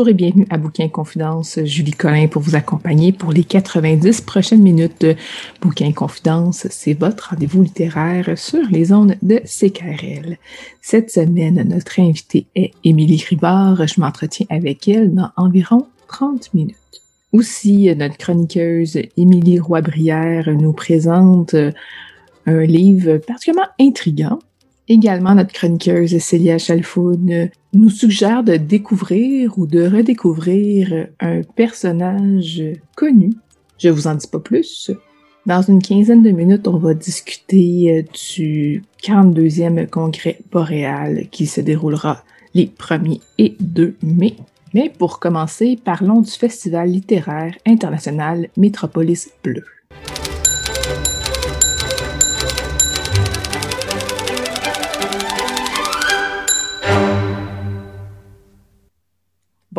Bonjour et bienvenue à Bouquin Confidence. Julie Collin pour vous accompagner pour les 90 prochaines minutes de Bouquin Confidence. C'est votre rendez-vous littéraire sur les ondes de CKRL. Cette semaine, notre invitée est Émilie Ribard. Je m'entretiens avec elle dans environ 30 minutes. Aussi, notre chroniqueuse Émilie Roy-Brière nous présente un livre particulièrement intrigant Également, notre chroniqueuse Célia Chalfoun nous suggère de découvrir ou de redécouvrir un personnage connu. Je vous en dis pas plus. Dans une quinzaine de minutes, on va discuter euh, du 42e congrès boréal qui se déroulera les 1er et 2 mai. Mais pour commencer, parlons du Festival littéraire international Métropolis Bleu.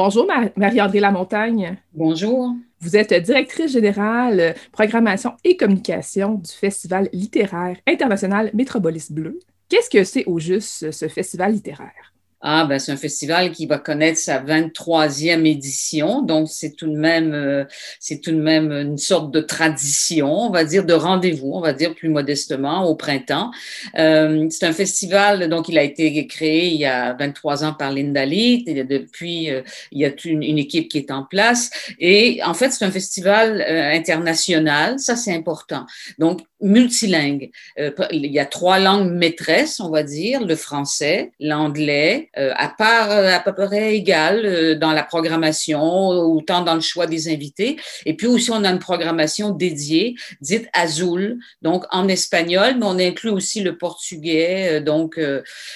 Bonjour Marie-André Lamontagne. Bonjour. Vous êtes directrice générale programmation et communication du Festival littéraire international Métropolis Bleu. Qu'est-ce que c'est au juste ce festival littéraire? Ah, ben c'est un festival qui va connaître sa 23e édition, donc c'est tout de même, euh, c'est tout de même une sorte de tradition, on va dire de rendez-vous, on va dire plus modestement au printemps. Euh, c'est un festival, donc il a été créé il y a 23 ans par Linda Lee, et depuis euh, il y a une, une, équipe qui est en place, et en fait c'est un festival euh, international, ça c'est important. Donc multilingue. Euh, il y a trois langues maîtresses, on va dire, le français, l'anglais, euh, à part euh, à peu près égale dans la programmation, autant dans le choix des invités. Et puis aussi, on a une programmation dédiée, dite Azul, donc en espagnol, mais on inclut aussi le portugais, donc,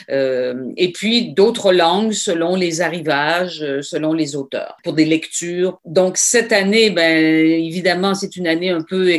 et puis d'autres langues selon les arrivages, selon les auteurs, pour des lectures. Donc, cette année, ben, évidemment, c'est une année un peu,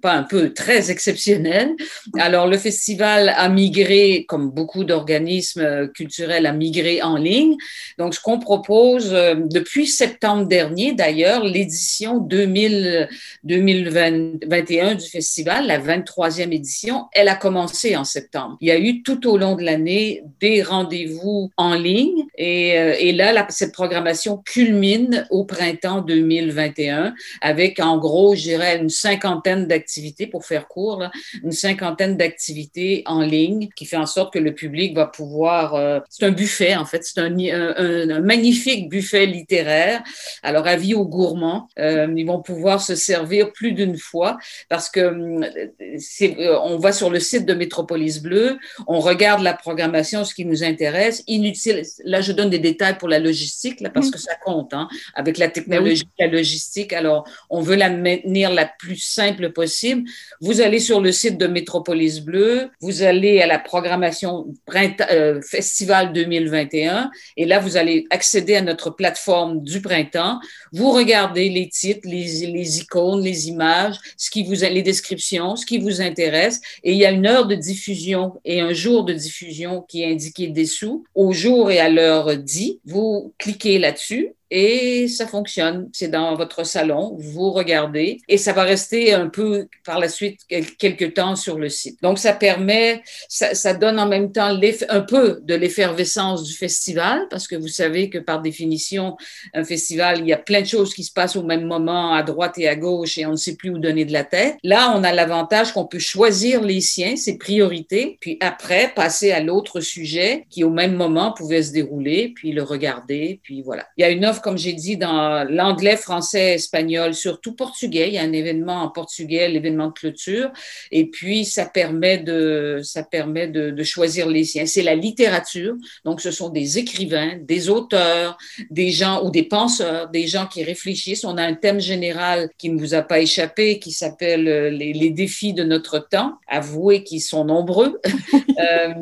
pas un peu, très exceptionnel. Alors, le festival a migré, comme beaucoup d'organismes culturels, a migré en ligne. Donc, ce qu'on propose euh, depuis septembre dernier, d'ailleurs, l'édition 2021 du festival, la 23e édition, elle a commencé en septembre. Il y a eu tout au long de l'année des rendez-vous en ligne et, euh, là, cette programmation culmine au printemps 2021 avec, en gros, je dirais, une cinquantaine d'activités pour faire court une cinquantaine d'activités en ligne qui fait en sorte que le public va pouvoir. Euh, c'est un buffet, en fait. C'est un, un, magnifique buffet littéraire. Alors, avis aux gourmands, euh, ils vont pouvoir se servir plus d'une fois parce que euh, c'est, on va sur le site de Métropolis Bleu, on regarde la programmation, ce qui nous intéresse. Inutile. Là, je donne des détails pour la logistique, là, parce mm. que ça compte, hein, avec la technologie, la logistique. Alors, on veut la maintenir la plus simple possible. Vous allez sur le site de Métropolis Bleu, vous allez à la programmation euh, Festival 2021 et là, vous allez accéder à notre plateforme du printemps. Vous regardez les titres, les, les icônes, les images, ce qui vous, les descriptions, ce qui vous intéresse et il y a une heure de diffusion et un jour de diffusion qui est indiqué dessous. Au jour et à l'heure dit, vous cliquez là-dessus et ça fonctionne. C'est dans votre salon, vous regardez et ça va rester un peu par la suite quelques temps sur le site. Donc ça permet, ça, donne en même temps un peu de l'effervescence du festival parce que vous savez que par définition, un festival, il y a plein de choses qui se passent au même moment à droite et à gauche et on ne sait plus où donner de la tête. Là, on a l'avantage qu'on peut choisir les siens, ses priorités, puis après passer à l'autre sujet qui au même moment pouvait se dérouler, puis le regarder, puis voilà. Il y a une comme j'ai dit, dans l'anglais, français, espagnol, surtout portugais. Il y a un événement en portugais, l'événement de clôture. Et puis, ça permet de, ça permet de, choisir les siens. C'est la littérature. Donc, ce sont des écrivains, des auteurs, des gens ou des penseurs, des gens qui réfléchissent. On a un thème général qui ne vous a pas échappé, qui s'appelle euh, les, les, défis de notre temps. Avouez qu'ils sont nombreux, euh,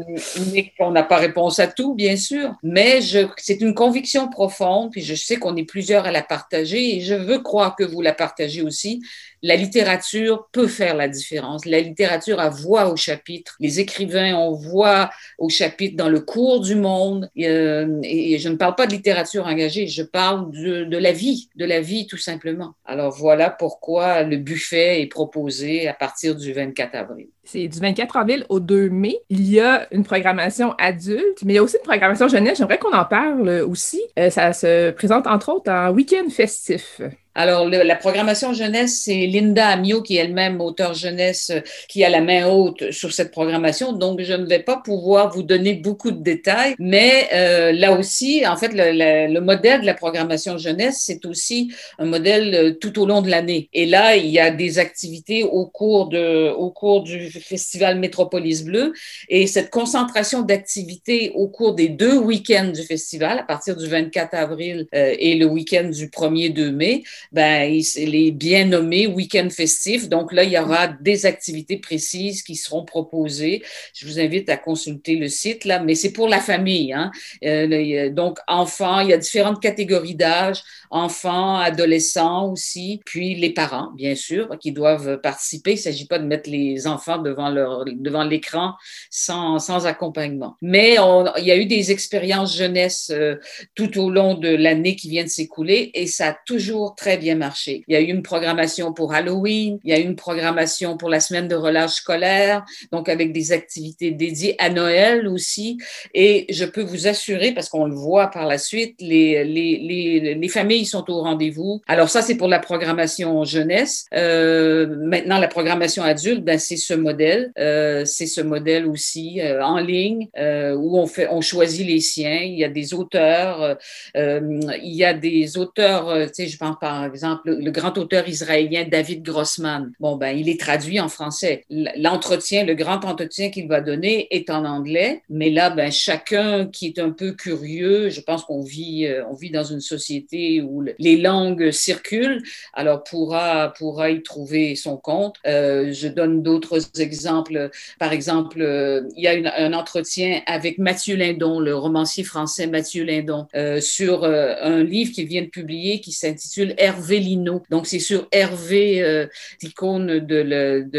mais qu'on n'a pas réponse à tout, bien sûr. Mais c'est une conviction profonde, puis je sais qu'on est plusieurs à la partager, et je veux croire que vous la partagez aussi la littérature peut faire la différence. La littérature a voix au chapitre. Les écrivains ont voix au chapitre dans le cours du monde. Euh, et je ne parle pas de littérature engagée, je parle de, de, la vie, de la vie tout simplement. Alors voilà pourquoi le buffet est proposé à partir du 24 avril. C'est du 24 avril au 2 mai. Il y a une programmation adulte, mais il y a aussi une programmation jeunesse. J'aimerais qu'on en parle aussi. Euh, ça se présente entre autres en week-end festif. Alors, le, la programmation jeunesse, c'est Linda Amio, qui est elle-même auteur jeunesse, euh, qui a la main haute sur cette programmation. Donc, je ne vais pas pouvoir vous donner beaucoup de détails, mais euh, là aussi, en fait, le, le, modèle de la programmation jeunesse, c'est aussi un modèle euh, tout au long de l'année. Et là, il y a des activités au cours, de, au cours du festival Métropolis Bleu et cette concentration d'activités au cours des deux week-ends du festival, à partir du 24 avril euh, et le week-end du 1er 2 mai, ben, les bien nommés week-ends festifs. Donc là, il y aura des activités précises qui seront proposées. Je vous invite à consulter le site là, mais c'est pour la famille. Hein. Euh, donc enfants, il y a différentes catégories d'âge, enfants, adolescents aussi, puis les parents, bien sûr, qui doivent participer. Il ne s'agit pas de mettre les enfants devant leur devant l'écran sans, sans accompagnement. Mais il y a eu des expériences jeunesse euh, tout au long de l'année qui vient de s'écouler et ça a toujours très bien marché. Il y a eu une programmation pour Halloween, il y a eu une programmation pour la semaine de relâche scolaire, donc avec des activités dédiées à Noël aussi. Et je peux vous assurer, parce qu'on le voit par la suite, les, les, les, les familles sont au rendez-vous. Alors ça, c'est pour la programmation jeunesse. Euh, maintenant, la programmation adulte, ben, c'est ce modèle. Euh, c'est ce modèle aussi euh, en ligne où on fait, on choisit les siens. Il y a des auteurs, il y a des auteurs, tu sais, je pense par exemple le, grand auteur israélien David Grossman. Bon, ben, il est traduit en français. L'entretien, le grand entretien qu'il va donner est en anglais, mais là, ben, chacun qui est un peu curieux, je pense qu'on vit, on vit dans une société où les langues circulent, alors pourra, pourra y trouver son compte. Euh, je donne d'autres exemples. Par exemple, euh, il y a un entretien avec Mathieu Lindon, le romancier français Mathieu Lindon, euh, sur euh, un livre qu'il vient de publier qui s'intitule Hervé Lino. Donc, c'est sur Hervé, euh, icône de,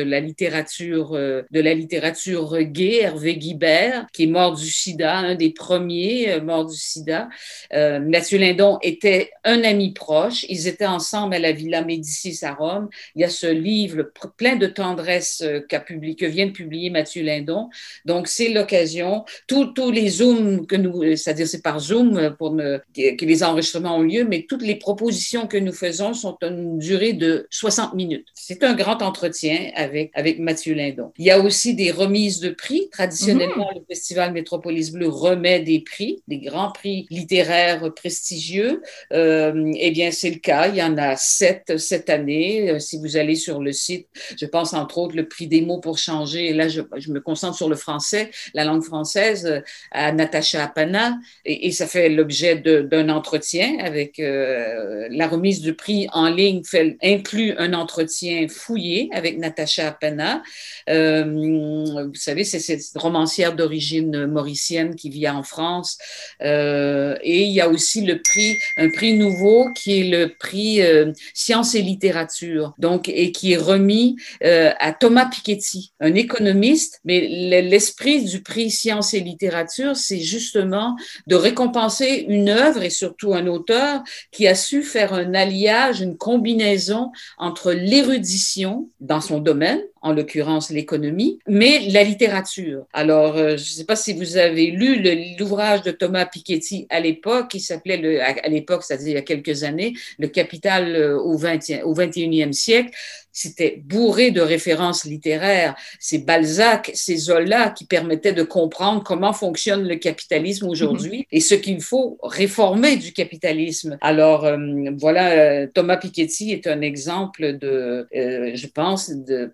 la littérature, de la littérature gay, Hervé Guibert, qui est mort du sida, un des premiers morts du sida. Mathieu Lindon était un ami proche. Ils étaient ensemble à la Villa Médicis à Rome. Il y a ce livre plein de tendresse qu'a publié, que vient de publier Mathieu Lindon. Donc, c'est l'occasion. Tous, les Zooms que nous, c'est-à-dire c'est par Zoom pour que les enregistrements ont lieu, mais toutes les propositions que nous faisons sont une durée de 60 minutes. C'est un grand entretien avec, avec Mathieu Lindon. Il y a aussi des remises de prix. Traditionnellement, mmh. le Festival Métropolis Bleu remet des prix, des grands prix littéraires prestigieux. Euh, eh bien, c'est le cas. Il y en a sept cette année. Euh, si vous allez sur le site, je pense entre autres le prix des mots pour changer. Et là, je, je me concentre sur le français, la langue française, euh, à Natacha Apana. Et, et ça fait l'objet d'un entretien avec euh, la remise du prix en ligne, inclut un entretien fouillé avec Natacha Apana. Euh, vous savez, c'est cette romancière d'origine mauricienne qui vit en France. Euh, et il y a aussi le prix, un prix nouveau qui est le prix euh, Sciences et littérature, donc et qui est remis euh, à Thomas Piketty, un économiste. Mais l'esprit du prix Sciences et littérature, c'est justement de récompenser une œuvre et surtout un auteur qui a su faire un une combinaison entre l'érudition dans son domaine, en l'occurrence l'économie, mais la littérature. Alors, euh, je ne sais pas si vous avez lu l'ouvrage de Thomas Piketty à l'époque, qui s'appelait, à, à l'époque, c'est-à-dire il y a quelques années, Le Capital euh, au, 20, au 21e siècle. C'était bourré de références littéraires. C'est Balzac, c'est Zola qui permettaient de comprendre comment fonctionne le capitalisme aujourd'hui mm-hmm. et ce qu'il faut réformer du capitalisme. Alors, euh, voilà, euh, Thomas Piketty est un exemple de, euh, je pense, de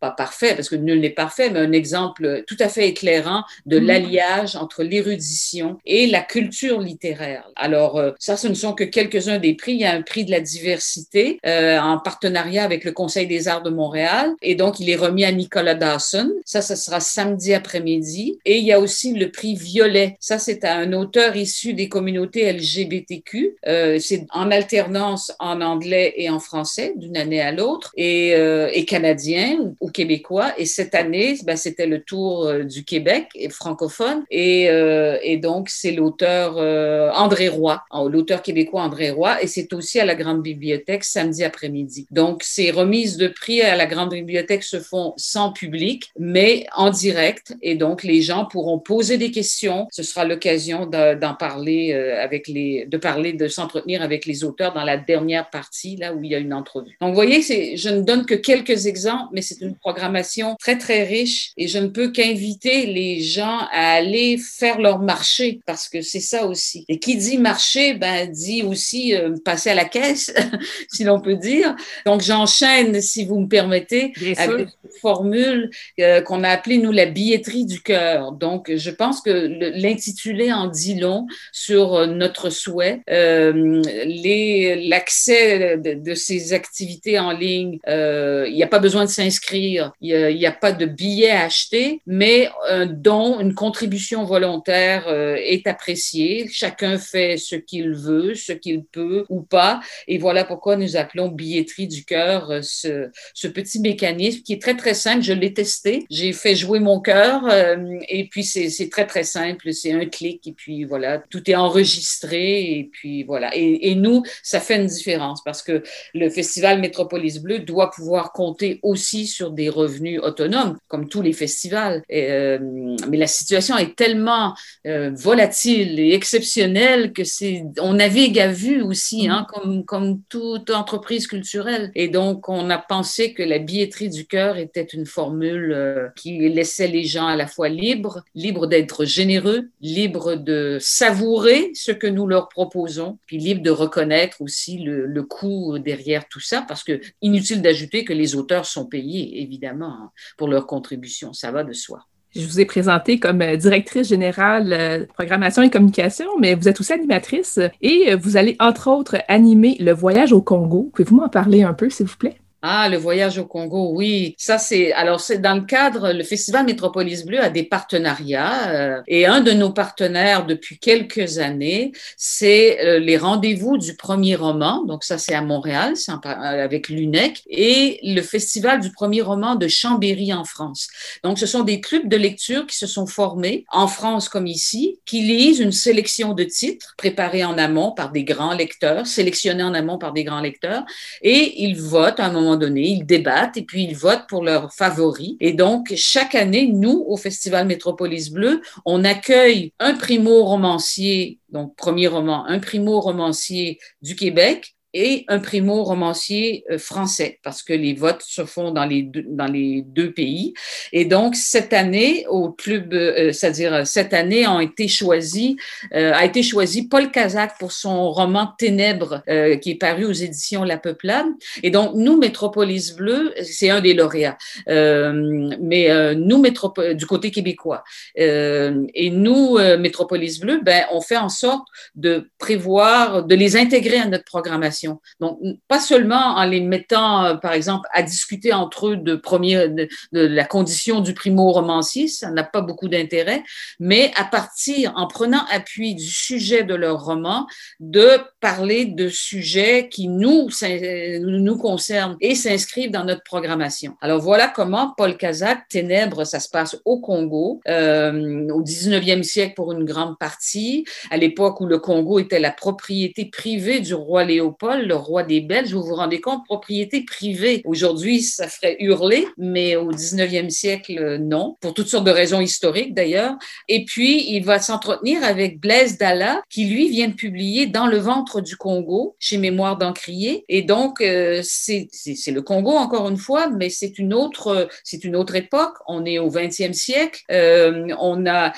pas parfait, parce que nul n'est parfait, mais un exemple tout à fait éclairant de mm. l'alliage entre l'érudition et la culture littéraire. Alors, euh, ça, ce ne sont que quelques-uns des prix. Il y a un prix de la diversité euh, en partenariat avec le Conseil des arts de Montréal, et donc il est remis à Nicolas Dawson. Ça, ce sera samedi après-midi. Et il y a aussi le prix Violet. Ça, c'est à un auteur issu des communautés LGBTQ. Euh, c'est en alternance en anglais et en français d'une année à l'autre, et, euh, et canadien ou québécois. Et cette année, ben, c'était le tour euh, du Québec et francophone. Et, euh, et donc, c'est l'auteur euh, André Roy, l'auteur québécois André Roy. Et c'est aussi à la Grande Bibliothèque samedi après-midi. Donc, ces remises de prix à la Grande Bibliothèque se font sans public, mais en direct. Et donc, les gens pourront poser des questions. Ce sera l'occasion d'en parler avec les, de parler, de s'entretenir avec les auteurs dans la dernière partie, là où il y a une entrevue. Donc, vous voyez, je ne donne que quelques exemples, mais c'est une programmation très, très riche et je ne peux qu'inviter les gens à aller faire leur marché parce que c'est ça aussi. Et qui dit marché, ben, dit aussi euh, passer à la caisse, si l'on peut dire. Donc, j'enchaîne, si vous me permettez, avec une formule euh, qu'on a appelée, nous, la billetterie du cœur. Donc, je pense que l'intitulé en dit long sur euh, notre souhait. L'accès de, de, ces activités en ligne, il n'y a pas besoin de s'inscrire il n'y a, pas de billet à acheter, mais un don, une contribution volontaire euh, est appréciée. Chacun fait ce qu'il veut, ce qu'il peut ou pas. Et voilà pourquoi nous appelons billetterie du cœur euh, ce, petit mécanisme qui est très, très simple. Je l'ai testé. J'ai fait jouer mon cœur euh, et puis c'est très, très simple. C'est un clic et puis voilà, tout est enregistré et puis voilà. Et, et nous, ça fait une différence parce que le Festival Métropolis Bleu doit pouvoir compter aussi sur des revenus autonomes, comme tous les festivals. Euh, mais la situation est tellement euh, volatile et exceptionnelle que c'est, on navigue à vue aussi, hein, comme, comme toute entreprise culturelle. Et donc, on a pensé que la billetterie du cœur était une formule euh, qui laissait les gens à la fois libres, libres d'être généreux, libres de savourer ce que nous leur proposons, puis libres de reconnaître aussi le, le coût derrière tout ça, parce que inutile d'ajouter que les auteurs sont payés, évidemment Hein, pour leur contribution. Ça va de soi. Je vous ai présenté comme euh, directrice générale euh, programmation et communication, mais vous êtes aussi animatrice et euh, vous allez entre autres animer le voyage au Congo. Pouvez-vous m'en parler un peu, s'il vous plaît? Ah, le voyage au Congo, oui. Ça, c'est alors c'est dans le cadre. Le Festival Métropolis Bleu a des partenariats euh, et un de nos partenaires depuis quelques années, c'est euh, les rendez-vous du premier roman. Donc ça, c'est à Montréal, c'est euh, avec l'UNEC et le Festival du premier roman de Chambéry en France. Donc ce sont des clubs de lecture qui se sont formés en France comme ici, qui lisent une sélection de titres préparés en amont par des grands lecteurs, sélectionnés en amont par des grands lecteurs, et ils votent à un moment donné, ils débattent et puis ils votent pour leurs favoris. Et donc, chaque année, nous, au Festival Métropolis Bleu, on accueille un primo-romancier, donc premier roman, un primo-romancier du Québec, et un primo-romancier euh, français, parce que les votes se font dans les deux, pays. Et donc, cette année, au club, euh, c'est-à-dire cette année, été euh, a été choisi Paul Kazak pour son roman Ténèbres, qui est paru aux éditions La Peuplade. Et donc, nous, Métropolis Bleu, c'est un des lauréats, mais nous, Métropole, du côté québécois. et nous, Métropolis Bleu, ben, on fait en sorte de prévoir, de les intégrer à notre programmation donc, pas seulement en les mettant, euh, par exemple, à discuter entre eux de, premier, de, la condition du primo-romancier, ça n'a pas beaucoup d'intérêt, mais à partir, en prenant appui du sujet de leur roman, de parler de sujets qui nous, nous concernent et s'inscrivent dans notre programmation. Alors voilà comment Paul Kazak, Ténèbres, ça se passe au Congo, euh, au 19e siècle pour une grande partie, à l'époque où le Congo était la propriété privée du roi Léopold Le roi des Belges. Vous vous rendez compte, propriété privée. Aujourd'hui, ça ferait hurler, mais au 19e siècle, non, pour toutes sortes de raisons historiques d'ailleurs. Et puis, il va s'entretenir avec Blaise Dalla, qui lui vient de publier Dans le ventre du Congo, chez Mémoire d'Encrier. Et donc, euh, c'est le Congo, encore une fois, mais c'est une autre, c'est une autre époque. On est au 20e siècle. Euh, on a,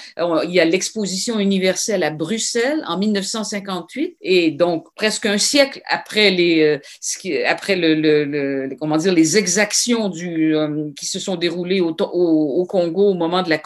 il y a l'exposition universelle à Bruxelles en 1958. Et donc, presque un siècle après les, euh, après le, le, comment dire, les exactions du, euh, qui se sont déroulées au, au, Congo au moment de la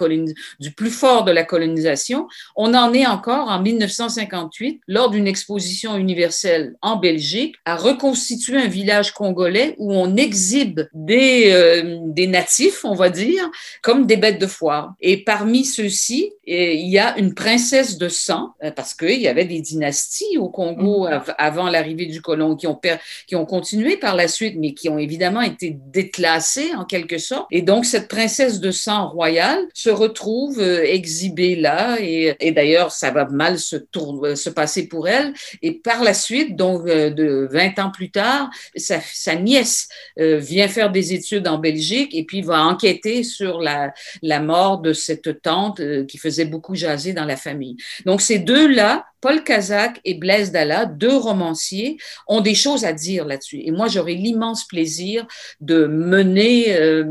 du plus fort de la colonisation, on en est encore en 1958 lors d'une exposition universelle en Belgique à reconstituer un village congolais où on exhibe des, euh, des natifs, on va dire, comme des bêtes de foire. Et parmi ceux-ci, il y a une princesse de sang, parce qu'il y avait des dynasties au Congo mm. avant l'arrivée du qui ont, qui ont continué par la suite, mais qui ont évidemment été déclassées en quelque sorte. Et donc, cette princesse de sang royale se retrouve euh, exhibée là, et, d'ailleurs, ça va mal se, tourner, se passer pour elle. Et par la suite, donc euh, de 20 ans plus tard, sa, nièce euh, vient faire des études en Belgique et puis va enquêter sur la mort de cette tante qui faisait beaucoup jaser dans la famille. Donc, ces deux-là, Paul Kazak et Blaise Dalla, deux romanciers, ont des choses à dire là-dessus. Et moi, j'aurais l'immense plaisir de mener, euh,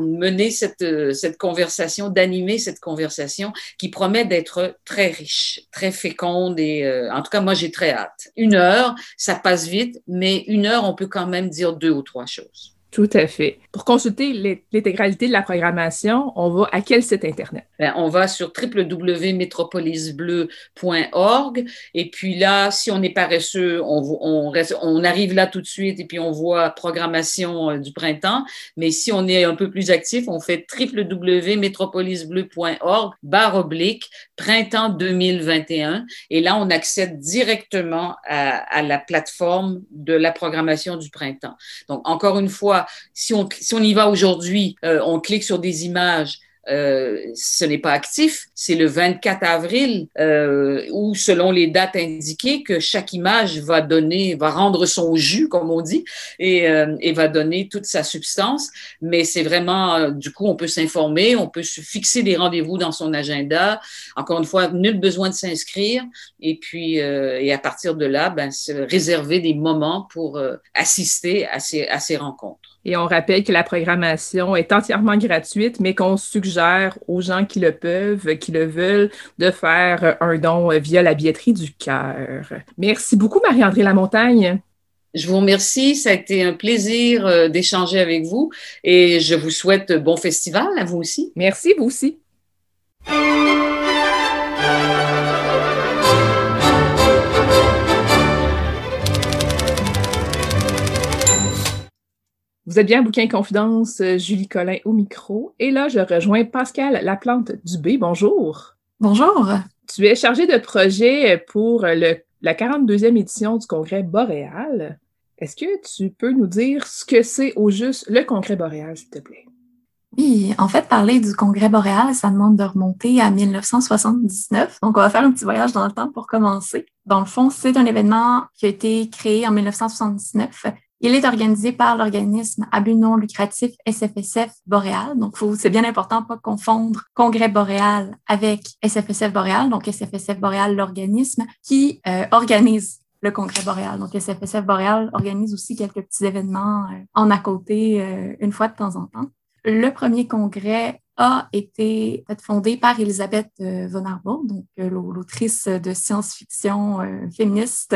euh, cette conversation, d'animer cette conversation qui promet d'être très riche, très féconde et euh, en tout cas, moi, j'ai très hâte. Une heure, ça passe vite, mais une heure, on peut quand même dire deux ou trois choses. Tout à fait. Pour consulter l'intégralité de la programmation, on va à quel site Internet? Ben, on va sur www.metropolisbleu.org et puis là, si on est paresseux, on, arrive là tout de suite et puis on voit programmation euh, du printemps. Mais si on est un peu plus actif, on fait www.metropolisbleu.org barre oblique printemps 2021 et là, on accède directement à la plateforme de la programmation du printemps. Donc, encore une fois, si on, si on y va aujourd'hui, euh, on clique sur des images, euh, ce n'est pas actif. C'est le 24 avril euh, où, selon les dates indiquées, que chaque image va donner, va rendre son jus, comme on dit, et, euh, et va donner toute sa substance. Mais c'est vraiment, euh, du coup, on peut s'informer, on peut se fixer des rendez-vous dans son agenda. Encore une fois, nul besoin de s'inscrire. Et puis, euh, et à partir de là, ben, se réserver des moments pour assister à ces, à ces rencontres. Et on rappelle que la programmation est entièrement gratuite, mais qu'on suggère aux gens qui le peuvent, qui le veulent, de faire un don via la billetterie du cœur. Merci beaucoup, Marie-André Lamontagne. Je vous remercie. Ça a été un plaisir euh, d'échanger avec vous et je vous souhaite bon festival à vous aussi. Merci, vous aussi. Vous êtes bien Bouquin Confidence, euh, Julie Collin au micro. Et là, je rejoins Pascal Laplante Dubé. Bonjour. Bonjour. Tu es chargé de projet pour le, la 42e édition du Congrès boréal. Est-ce que tu peux nous dire ce que c'est au juste le Congrès boréal, s'il te plaît? Oui, en fait, parler du Congrès boréal, ça demande de remonter à 1979. Donc, on va faire un petit voyage dans le temps pour commencer. Dans le fond, c'est un événement qui a été créé en 1979 il est organisé par l'organisme à but non lucratif SFSF Boréal. Donc, c'est bien important de pas confondre Congrès Boréal avec SFSF Boréal. Donc, SFSF Boréal, l'organisme qui euh, organise le Congrès boréal. Donc, SFSF Boréal organise aussi quelques petits événements euh, en à côté euh, une fois de temps en temps. Le premier congrès a été fondée par Elisabeth euh, von Arbour, donc euh, l'autrice de science-fiction euh, féministe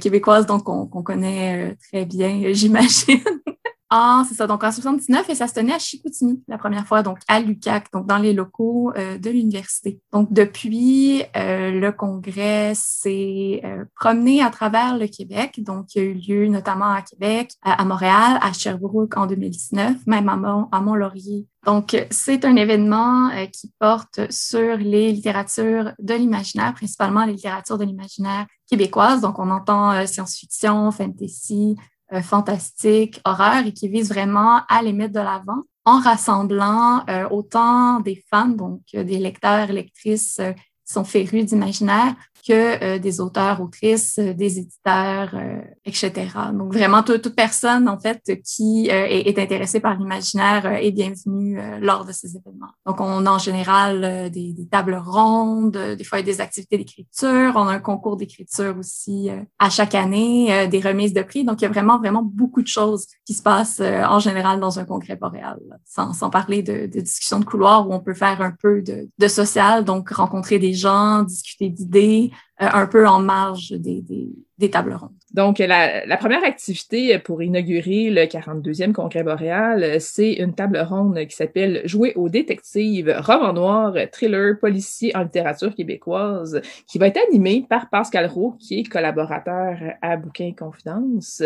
québécoise, donc qu'on connaît très bien, j'imagine. Ah, c'est ça. Donc, en 79, et ça se tenait à Chicoutimi la première fois, donc à l'UCAC, donc dans les locaux de l'université. Donc, depuis, le congrès s'est promené à travers le Québec. Donc, il y a eu lieu notamment à Québec, à, Montréal, à Sherbrooke en 2019, même à, Mont, à Mont-Laurier donc, c'est un événement euh, qui porte sur les littératures de l'imaginaire, principalement les littératures de l'imaginaire québécoise. Donc, on entend euh, science-fiction, fantasy, euh, fantastique, horreur, et qui vise vraiment à les mettre de l'avant en rassemblant autant des fans, donc des lecteurs, lectrices sont férus d'imaginaire que euh, des auteurs, autrices, euh, des éditeurs, euh, etc. Donc vraiment toute, personne en fait qui est, intéressée par l'imaginaire est bienvenue lors de ces événements. Donc on a en général des, tables rondes, des fois des activités d'écriture, on a un concours d'écriture aussi à chaque année, des remises de prix. Donc il y a vraiment vraiment beaucoup de choses qui se passent en général dans un congrès boréal, sans, sans parler de, de discussions de couloir où on peut faire un peu de, de social, donc rencontrer des gens, discuter d'idées, euh, un peu en marge des, des, des tables rondes. Donc, la, la, première activité pour inaugurer le 42e congrès boréal, c'est une table ronde qui s'appelle Jouer aux détectives, roman noir, thriller, policier en littérature québécoise, qui va être animée par Pascal Roux, qui est collaborateur à Bouquin Confidence.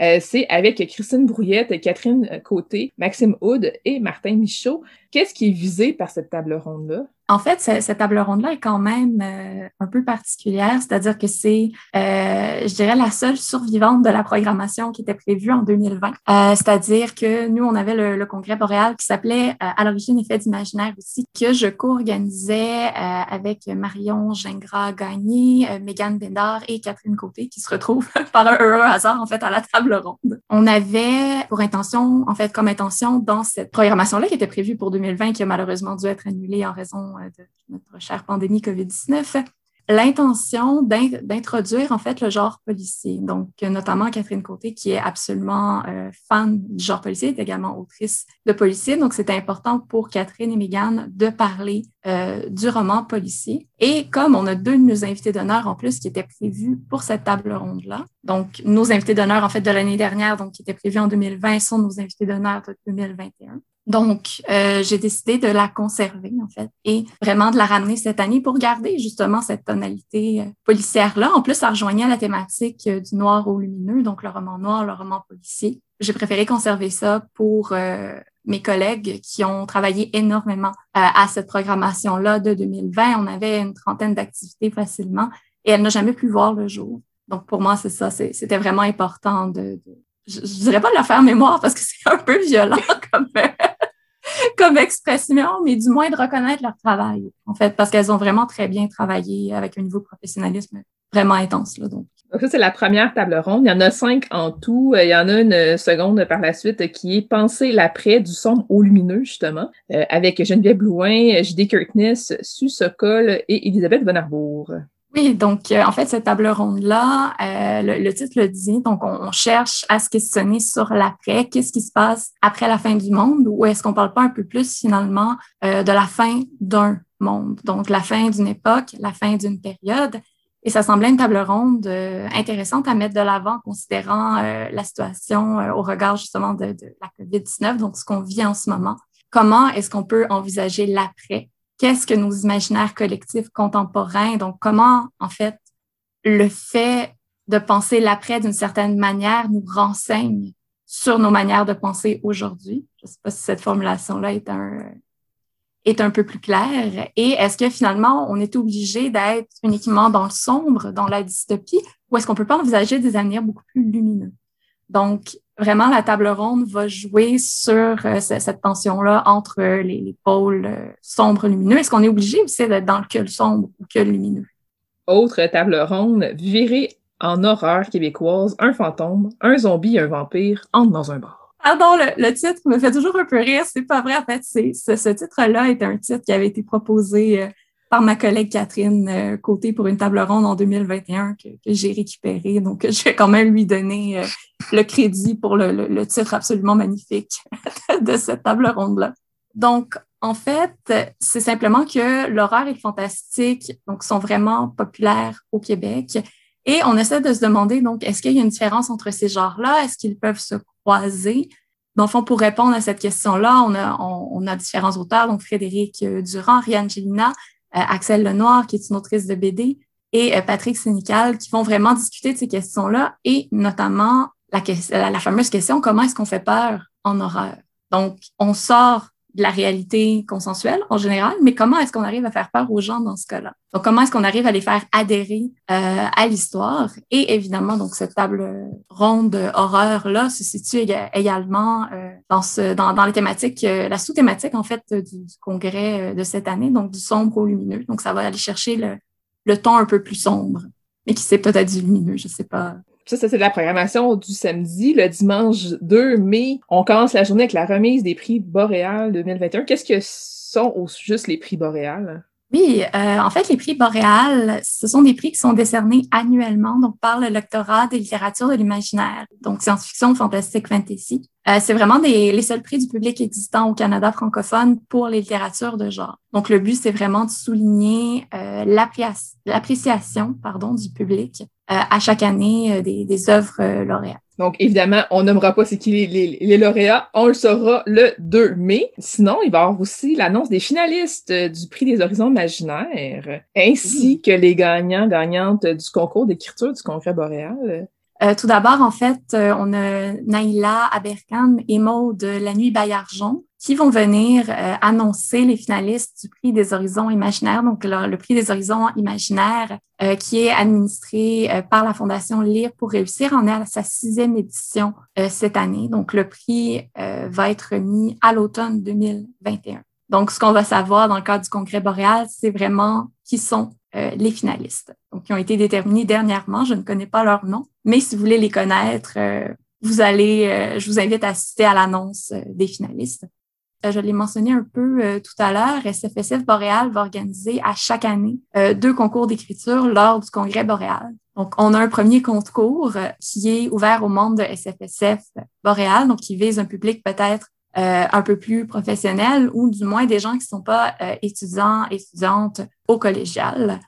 Euh, c'est avec Christine Brouillette, Catherine Côté, Maxime Houd et Martin Michaud. Qu'est-ce qui est visé par cette table ronde-là? En fait, cette table ronde-là est quand même euh, un peu particulière, c'est-à-dire que c'est, euh, je dirais, la seule survivante de la programmation qui était prévue en 2020. Euh, c'est-à-dire que nous, on avait le, congrès boréal qui s'appelait à l'origine Effet d'imaginaire aussi, que je co-organisais avec Marion Gingras-Gagné, Mégane Bédard et Catherine Côté, qui se retrouvent par un heureux hasard, en fait, à la table On avait pour intention, en fait, comme intention, dans cette programmation-là qui était prévue pour 2020, qui a malheureusement dû être annulée en raison de notre chère pandémie COVID-19, l'intention d'introduire en fait le genre policier. Donc, notamment Catherine Côté, qui est absolument euh, fan du genre policier, est également autrice de policier. Donc, c'était important pour Catherine et Mégane de parler euh, du roman policier. Et comme on a deux de nos invités d'honneur en plus qui étaient prévus pour cette table ronde-là, donc nos invités d'honneur en fait de l'année dernière, donc qui étaient prévus en 2020, sont nos invités d'honneur de 2021. Donc, euh, j'ai décidé de la conserver, en fait, et vraiment de la ramener cette année pour garder justement cette tonalité euh, policière-là. En plus, ça rejoignait la thématique euh, du noir au lumineux, donc le roman noir, le roman policier. J'ai préféré conserver ça pour mes collègues qui ont travaillé énormément à cette programmation-là de 2020. On avait une trentaine d'activités facilement et elle n'a jamais pu voir le jour. Donc, pour moi, c'est ça, c'était vraiment important de, je, je, dirais pas de la faire mémoire parce que c'est un peu violent comme, comme expression, mais du moins de reconnaître leur travail, en fait, parce qu'elles ont vraiment très bien travaillé avec un niveau de professionnalisme vraiment intense. Là, donc. C'est la première table ronde. Il y en a cinq en tout. Il y en a une seconde par la suite qui est Penser l'après du sombre au lumineux, justement, euh, avec Geneviève Blouin, J.D. Kirkness, Sue Sokol et Elisabeth Von oui, donc euh, en fait, cette table ronde-là, euh, le, titre le dit, donc on, cherche à se questionner sur l'après, qu'est-ce qui se passe après la fin du monde, ou est-ce qu'on parle pas un peu plus finalement euh, de la fin d'un monde, donc la fin d'une époque, la fin d'une période. Et ça semblait une table ronde intéressante à mettre de l'avant, considérant la situation au regard justement de, de la COVID-19, donc ce qu'on vit en ce moment. Comment est-ce qu'on peut envisager l'après? Qu'est-ce que nos imaginaires collectifs contemporains, donc comment, en fait, le fait de penser l'après d'une certaine manière nous renseigne sur nos manières de penser aujourd'hui? Je ne sais pas si cette formulation-là est un, est un peu plus claire. Et est-ce que finalement, on est obligé d'être uniquement dans le sombre, dans la dystopie, ou est-ce qu'on peut pas envisager des avenirs beaucoup plus lumineux? Donc, vraiment, la table ronde va jouer sur euh, cette tension-là entre les, pôles euh, sombres lumineux. Est-ce qu'on est obligé aussi d'être dans le le sombre ou que lumineux? Autre table ronde, virer en horreur québécoise, un fantôme, un zombie, un vampire entrent dans un bar. Pardon, le, le, titre me fait toujours un peu rire. C'est pas vrai. En fait, c'est, ce, titre-là est un titre qui avait été proposé euh, par ma collègue Catherine euh, Côté pour une table ronde en 2021 que, j'ai récupéré. Donc, je vais quand même lui donner euh, le crédit pour le, titre absolument magnifique de cette table ronde-là. Donc, en fait, c'est simplement que l'horreur et le fantastique donc, sont vraiment populaires au Québec. Et on essaie de se demander, donc, est-ce qu'il y a une différence entre ces genres-là? Est-ce qu'ils peuvent se croiser? Dans le fond, pour répondre à cette question-là, on a, on, a différents auteurs, donc Frédéric Durand, Rianne Gélina, euh, Axel Lenoir, qui est une autrice de BD, et euh, Patrick Sénical, qui vont vraiment discuter de ces questions-là, et notamment la, la, fameuse question comment est-ce qu'on fait peur en horreur? Donc, on sort de la réalité consensuelle en général, mais comment est-ce qu'on arrive à faire peur aux gens dans ce cas-là? Donc, comment est-ce qu'on arrive à les faire adhérer euh, à l'histoire? Et évidemment, donc, cette table ronde horreur-là se situe également euh, dans, ce, dans, les thématiques, euh, la sous-thématique, en fait, du, congrès de cette année, donc du sombre au lumineux. Donc, ça va aller chercher le, le ton un peu plus sombre, mais qui sait peut-être du lumineux, je sais pas. Ça, ça c'est la programmation du samedi. Le dimanche 2 mai, on commence la journée avec la remise des prix Boréal 2021. Qu'est-ce que sont au juste les prix Boréal? Oui, euh, en fait, les prix Boréal, ce sont des prix qui sont décernés annuellement donc par le lectorat des littératures de l'imaginaire, donc science-fiction, fantastique, fantasy. Euh, c'est vraiment les seuls prix du public existants au Canada francophone pour les littératures de genre. Donc, le but, c'est vraiment de souligner euh, l'appréciation pardon, du public à chaque année euh, des, des œuvres euh, lauréates. Donc, évidemment, on nommera pas c'est qui les, les, les, lauréats. On le saura le 2 mai. Sinon, il va y avoir aussi l'annonce des finalistes du prix des horizons imaginaires, ainsi que les gagnants, gagnantes du concours d'écriture du congrès boréal. Euh, tout d'abord, en fait, euh, on a Naïla Aberkan et Maud de La Nuit Bayarjon qui vont venir euh, annoncer les finalistes du prix des horizons imaginaires, donc le, prix des horizons imaginaires qui est administré par la Fondation Lire pour réussir. On est à sa sixième édition cette année. Donc, le prix va être remis à l'automne 2021. Donc, ce qu'on va savoir dans le cadre du congrès boréal, c'est vraiment qui sont euh, les finalistes, donc qui ont été déterminés dernièrement. Je ne connais pas leur nom, mais si vous voulez les connaître, euh, vous allez, euh, je vous invite à assister à l'annonce des finalistes. Je l'ai mentionné un peu tout à l'heure, SFSF Boréal va organiser à chaque année deux concours d'écriture lors du congrès boréal. Donc, on a un premier concours qui est ouvert au monde de SFSF Boréal, donc qui vise un public peut-être euh, un peu plus professionnels ou du moins des gens qui ne sont pas euh, étudiants, étudiantes au collégial.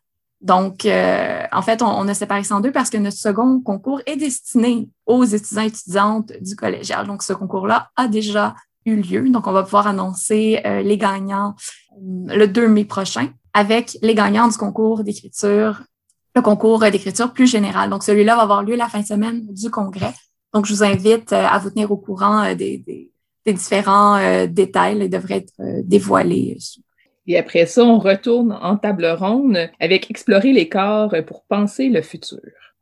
Donc, euh, en fait, on, on, a séparé ça en deux parce que notre second concours est destiné aux étudiants et étudiantes du collégial. Donc, ce concours-là a déjà eu lieu. Donc, on va pouvoir annoncer les gagnants le 2 mai prochain avec les gagnants du concours d'écriture, le concours d'écriture plus général. Donc, celui-là va avoir lieu la fin de semaine du congrès. Donc, je vous invite à vous tenir au courant des, des ces différents euh, détails devraient être euh, dévoilés. Et après ça, on retourne en table ronde avec explorer les corps pour penser le futur.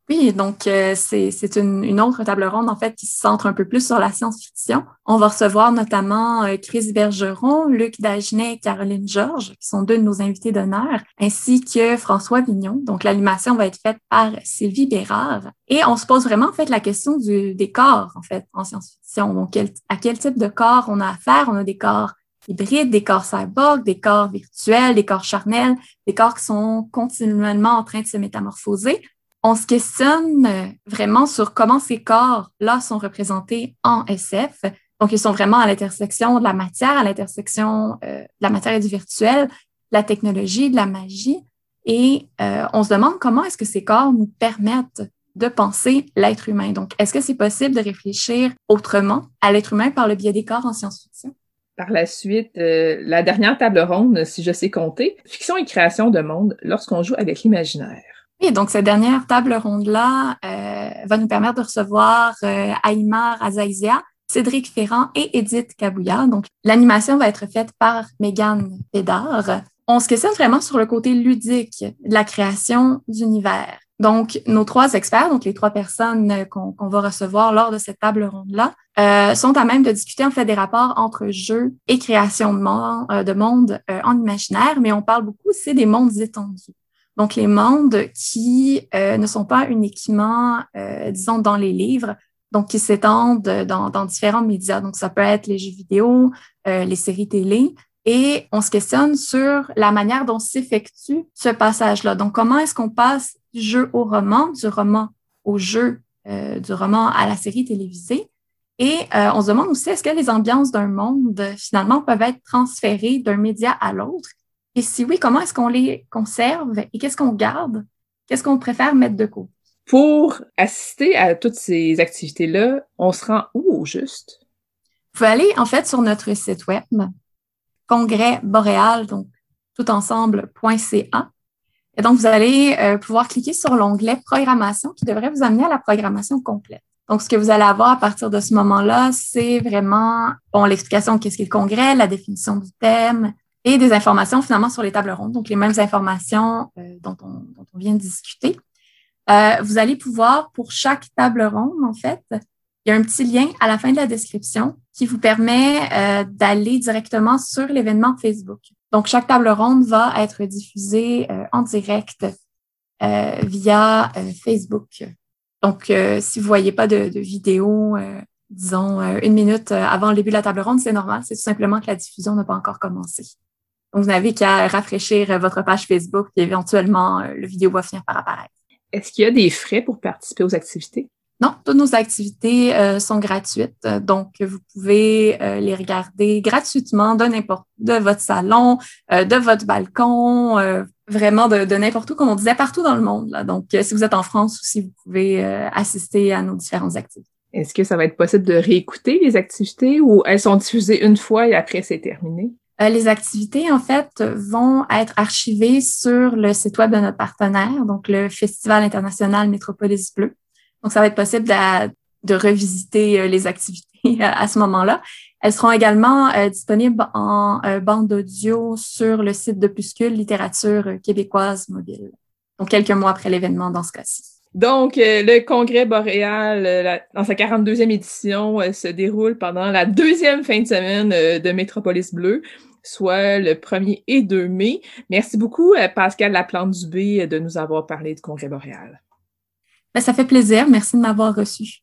Oui, donc euh, c'est une, une, autre table ronde en fait qui se centre un peu plus sur la science-fiction. On va recevoir notamment euh, Chris Bergeron, Luc Dagenet et Caroline Georges, qui sont deux de nos invités d'honneur, ainsi que François Vignon. Donc l'animation va être faite par Sylvie Bérard. Et on se pose vraiment en fait la question du, des corps en fait en science-fiction. Donc à quel type de corps on a affaire? On a des corps hybrides, des corps cyborg, des corps virtuels, des corps charnels, des corps qui sont continuellement en train de se métamorphoser on se questionne euh, vraiment sur comment ces corps-là sont représentés en SF. Donc, ils sont vraiment à l'intersection de la matière, à l'intersection euh, de la matière et du virtuel, de la technologie, de la magie. Et euh, on se demande comment est-ce que ces corps nous permettent de penser l'être humain. Donc, est-ce que c'est possible de réfléchir autrement à l'être humain par le biais des corps en science-fiction? Par la suite, la dernière table ronde, si je sais compter, fiction et création de monde lorsqu'on joue avec l'imaginaire. Oui, donc cette dernière table ronde-là euh, va nous permettre de recevoir euh, Aïmar Azaïzia, Cédric Ferrand et Edith Kabouya. Donc, l'animation va être faite par Megan Pédard. On se questionne vraiment sur le côté ludique de la création d'univers. Donc, nos trois experts, donc les trois personnes qu'on va recevoir lors de cette table ronde-là, euh, sont à même de discuter en fait des rapports entre jeu et création de monde, de monde en imaginaire, mais on parle beaucoup aussi des mondes étendus. Donc, les mondes qui euh, ne sont pas uniquement, euh, disons, dans les livres, donc qui s'étendent dans, différents médias. Donc, ça peut être les jeux vidéo, euh, les séries télé. Et on se questionne sur la manière dont s'effectue ce passage-là. Donc, comment est-ce qu'on passe du jeu au roman, du roman au jeu, du roman à la série télévisée? Et on se demande aussi, est-ce que les ambiances d'un monde, finalement, peuvent être transférées d'un média à l'autre? Et si oui, comment est-ce qu'on les conserve et qu'est-ce qu'on garde? Qu'est-ce qu'on préfère mettre de côté? Pour assister à toutes ces activités-là, on se rend où au juste? Vous pouvez aller en fait sur notre site web, congrès boréal, donc toutensemble.ca. Et donc, vous allez euh, pouvoir cliquer sur l'onglet programmation qui devrait vous amener à la programmation complète. Donc, ce que vous allez avoir à partir de ce moment-là, c'est vraiment bon, l'explication de qu'est-ce qu'est le congrès, la définition du thème et des informations finalement sur les tables rondes, donc les mêmes informations euh, dont, on, dont, on, vient de discuter. Euh, vous allez pouvoir, pour chaque table ronde, en fait, il y a un petit lien à la fin de la description qui vous permet euh, d'aller directement sur l'événement Facebook. Donc, chaque table ronde va être diffusée euh, en direct euh, via Facebook. Donc, si vous voyez pas de, de vidéo, disons une minute avant le début de la table ronde, c'est normal. C'est tout simplement que la diffusion n'a pas encore commencé. Donc, vous n'avez qu'à rafraîchir votre page Facebook et éventuellement, le vidéo va finir par apparaître. Est-ce qu'il y a des frais pour participer aux activités? Non, toutes nos activités euh, sont gratuites, donc vous pouvez euh, les regarder gratuitement de n'importe de votre salon, euh, de votre balcon, vraiment de, n'importe où, comme on disait, partout dans le monde. Là. Donc, si vous êtes en France aussi, vous pouvez assister à nos différentes activités. Est-ce que ça va être possible de réécouter les activités ou elles sont diffusées une fois et après c'est terminé? Les activités, en fait, vont être archivées sur le site web de notre partenaire, donc le Festival international Métropolis Bleu. Donc, ça va être possible de, revisiter euh, les activités à ce moment-là. Elles seront également euh, disponibles en euh, bande audio sur le site de Puscule Littérature québécoise mobile. Donc, quelques mois après l'événement dans ce cas-ci. Donc, le congrès boréal, dans sa 42e édition, se déroule pendant la deuxième fin de semaine de Métropolis Bleu, soit le 1er et 2 mai. Merci beaucoup, Pascal Laplante-Dubé, de nous avoir parlé du congrès boréal. Ben, ça fait plaisir. Merci de m'avoir reçu.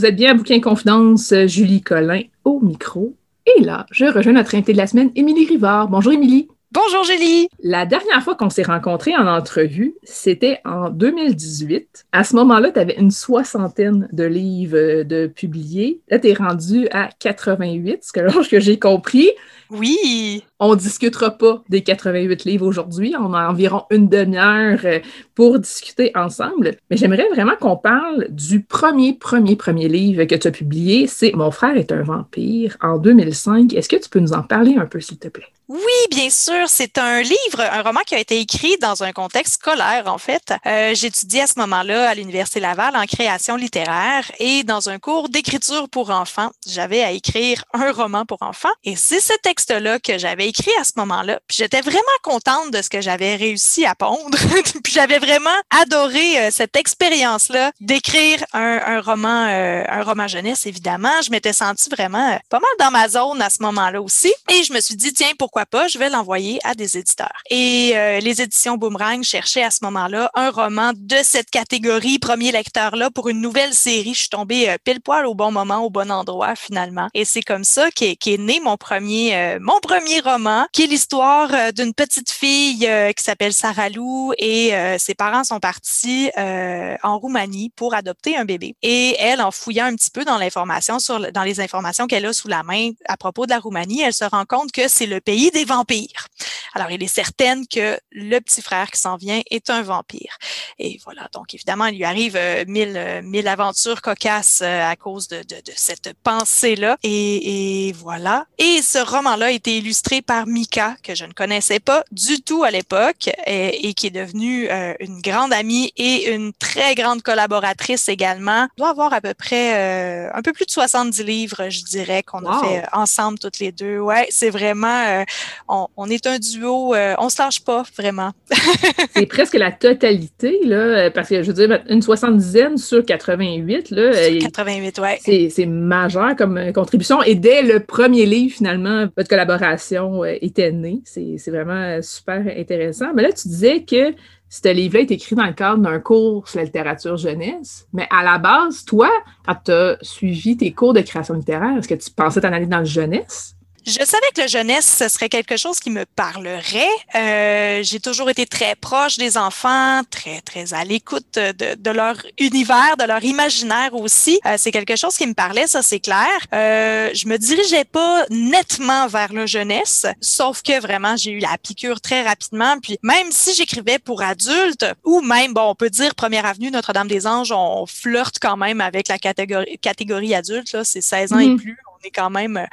Vous êtes bien à Bouquin Confidence, Julie Collin au micro. Et là, je rejoins notre invitée de la semaine, Émilie Rivard. Bonjour Émilie. Bonjour Julie. La dernière fois qu'on s'est rencontrés en entrevue, c'était en 2018. À ce moment-là, tu avais une soixantaine de livres de publiés. Là, tu es rendu à 88, ce que j'ai compris. Oui. On discutera pas des 88 livres aujourd'hui. On a environ une demi-heure euh, pour discuter ensemble. Mais j'aimerais vraiment qu'on parle du premier, premier, premier livre que tu as publié. C'est Mon frère est un vampire en 2005. Est-ce que tu peux nous en parler un peu, s'il te plaît? Oui, bien sûr. C'est un livre, un roman qui a été écrit dans un contexte scolaire, en fait. Euh, J'étudiais à ce moment-là à l'Université Laval en création littéraire et dans un cours d'écriture pour enfants, j'avais à écrire un roman pour enfants. Et c'est ce texte-là que j'avais écrit à ce moment-là. Puis j'étais vraiment contente de ce que j'avais réussi à pondre. puis j'avais vraiment adoré euh, cette expérience-là d'écrire un, un, roman, euh, un roman jeunesse, évidemment. Je m'étais sentie vraiment euh, pas mal dans ma zone à ce moment-là aussi. Et je me suis dit, tiens, pourquoi pas, je vais l'envoyer à des éditeurs. Et euh, les éditions Boomerang cherchaient à ce moment-là un roman de cette catégorie, premier lecteur-là, pour une nouvelle série. Je suis tombée euh, pile poil au bon moment, au bon endroit, finalement. Et c'est comme ça qu'est est né mon premier, euh, mon premier roman, qui est l'histoire d'une petite fille qui s'appelle Sarah Lou et ses parents sont partis en Roumanie pour adopter un bébé. Et elle, en fouillant un petit peu dans l'information sur, dans les informations qu'elle a sous la main à propos de la Roumanie, elle se rend compte que c'est le pays des vampires. Alors, il est certaine que le petit frère qui s'en vient est un vampire. Et voilà, donc évidemment, il lui arrive euh, mille, euh, mille aventures cocasses euh, à cause de, de, de cette pensée-là. Et, et, voilà. Et ce roman-là a été illustré par Mika, que je ne connaissais pas du tout à l'époque, et, et, qui est devenue euh, une grande amie et une très grande collaboratrice également. Elle doit avoir à peu près euh, un peu plus de 70 livres, je dirais, qu'on wow. a fait ensemble toutes les deux. Ouais, c'est vraiment on, est un duo, on se lâche pas vraiment. c'est presque la totalité, là, parce que je veux dire, une soixante-dizaine sur 88, là. Sur 88, ouais. C'est majeur comme contribution. Et dès le premier livre, finalement, votre collaboration était née. C'est vraiment super intéressant. Mais là, tu disais que ce livre-là est écrit dans le cadre d'un cours sur la littérature jeunesse. Mais à la base, toi, quand tu as suivi tes cours de création littéraire, est-ce que tu pensais t'en aller dans le jeunesse? Je savais que le jeunesse, ce serait quelque chose qui me parlerait. Euh, j'ai toujours été très proche des enfants, très, très à l'écoute de, de, leur univers, de leur imaginaire aussi. Euh, c'est quelque chose qui me parlait, ça c'est clair. Euh, je me dirigeais pas nettement vers le jeunesse, sauf que vraiment, j'ai eu la piqûre très rapidement. Puis même si j'écrivais pour adultes, ou même, bon, on peut dire Première Avenue, Notre-Dame-des-Anges, on flirte quand même avec la catégorie, catégorie adulte, là, c'est 16 ans et mm-hmm. plus on est quand même euh,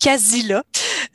quasi là.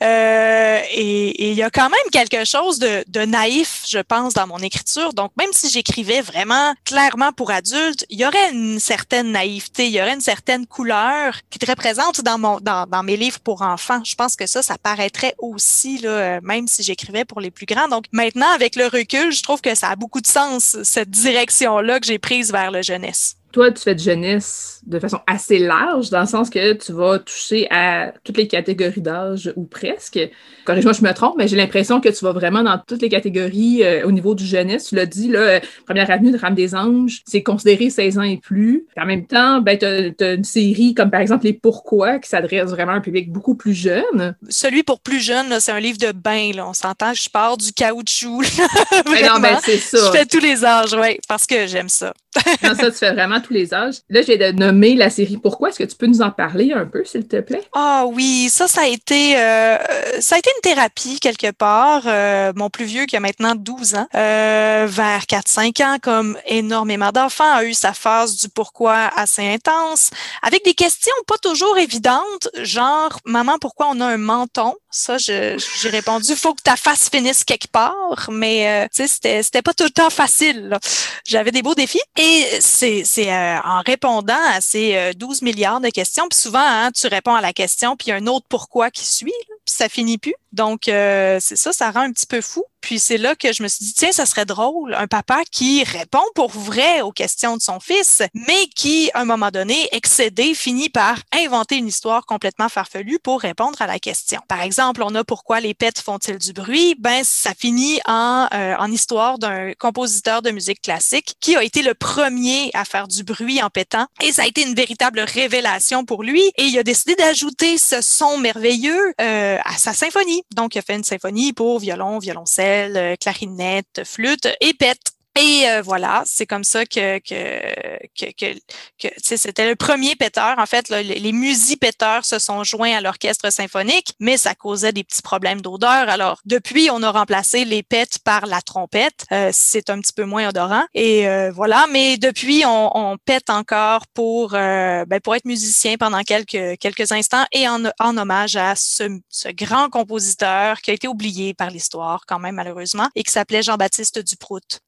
Euh, et il y a quand même quelque chose de, naïf, je pense, dans mon écriture. Donc, même si j'écrivais vraiment clairement pour adultes, il y aurait une certaine naïveté, il y aurait une certaine couleur qui est très présente dans, mes livres pour enfants. Je pense que ça, ça paraîtrait aussi, là, euh, même si j'écrivais pour les plus grands. Donc, maintenant, avec le recul, je trouve que ça a beaucoup de sens, cette direction-là que j'ai prise vers le jeunesse toi, tu fais de jeunesse de façon assez large, dans le sens que tu vas toucher à toutes les catégories d'âge ou presque. Corrige-moi, je me trompe, mais j'ai l'impression que tu vas vraiment dans toutes les catégories euh, au niveau du jeunesse. Tu l'as dit, là, euh, Première Avenue de Rame des Anges, c'est considéré 16 ans et plus. en même temps, ben, tu as, une série comme par exemple Les Pourquoi qui s'adresse vraiment à un public beaucoup plus jeune. Celui pour plus jeune, c'est un livre de bain. Là. On s'entend, je pars du caoutchouc. non, ben, c'est ça. Je fais tous les âges, oui, parce que j'aime ça. non, ça, tu fais vraiment tous les âges. Là, je viens de nommer la série Pourquoi? Est-ce que tu peux nous en parler un peu, s'il te plaît? Ah oui, ça, ça a été, euh, ça a été une thérapie quelque part. Euh, mon plus vieux, qui a maintenant 12 ans, euh, vers 4-5 ans, comme énormément d'enfants, a eu sa phase du pourquoi assez intense, avec des questions pas toujours évidentes, genre, maman, pourquoi on a un menton? Ça, j'ai répondu, faut que ta face finisse quelque part, mais tu sais, c'était, pas tout le temps facile. J'avais des beaux défis. Et c'est, euh, en répondant à ces 12 euh, milliards de questions, puis souvent, hein, tu réponds à la question, puis un autre pourquoi qui suit, puis ça finit plus. Donc, euh, c'est ça, ça rend un petit peu fou. Puis c'est là que je me suis dit, tiens, ça serait drôle, un papa qui répond pour vrai aux questions de son fils, mais qui, à un moment donné, excédé, finit par inventer une histoire complètement farfelue pour répondre à la question. Par exemple, on a pourquoi les pets font-ils du bruit? Ben, ça finit en, euh, en histoire d'un compositeur de musique classique qui a été le premier à faire du bruit en pétant. Et ça a été une véritable révélation pour lui. Et il a décidé d'ajouter ce son merveilleux euh, à sa symphonie. Donc, il a fait une symphonie pour violon, violoncelle, euh, clarinette, flûte et pète. Et euh, voilà, c'est comme ça que, que, que, que, que c'était le premier péteur. En fait, là, les musipéteurs se sont joints à l'orchestre symphonique, mais ça causait des petits problèmes d'odeur. Alors, depuis, on a remplacé les pètes par la trompette. Euh, c'est un petit peu moins odorant. Et euh, voilà, mais depuis, on, on pète encore pour, ben, pour être musicien pendant quelques, quelques instants et en, en hommage à ce, ce grand compositeur qui a été oublié par l'histoire quand même, malheureusement, et qui s'appelait Jean-Baptiste Duprout.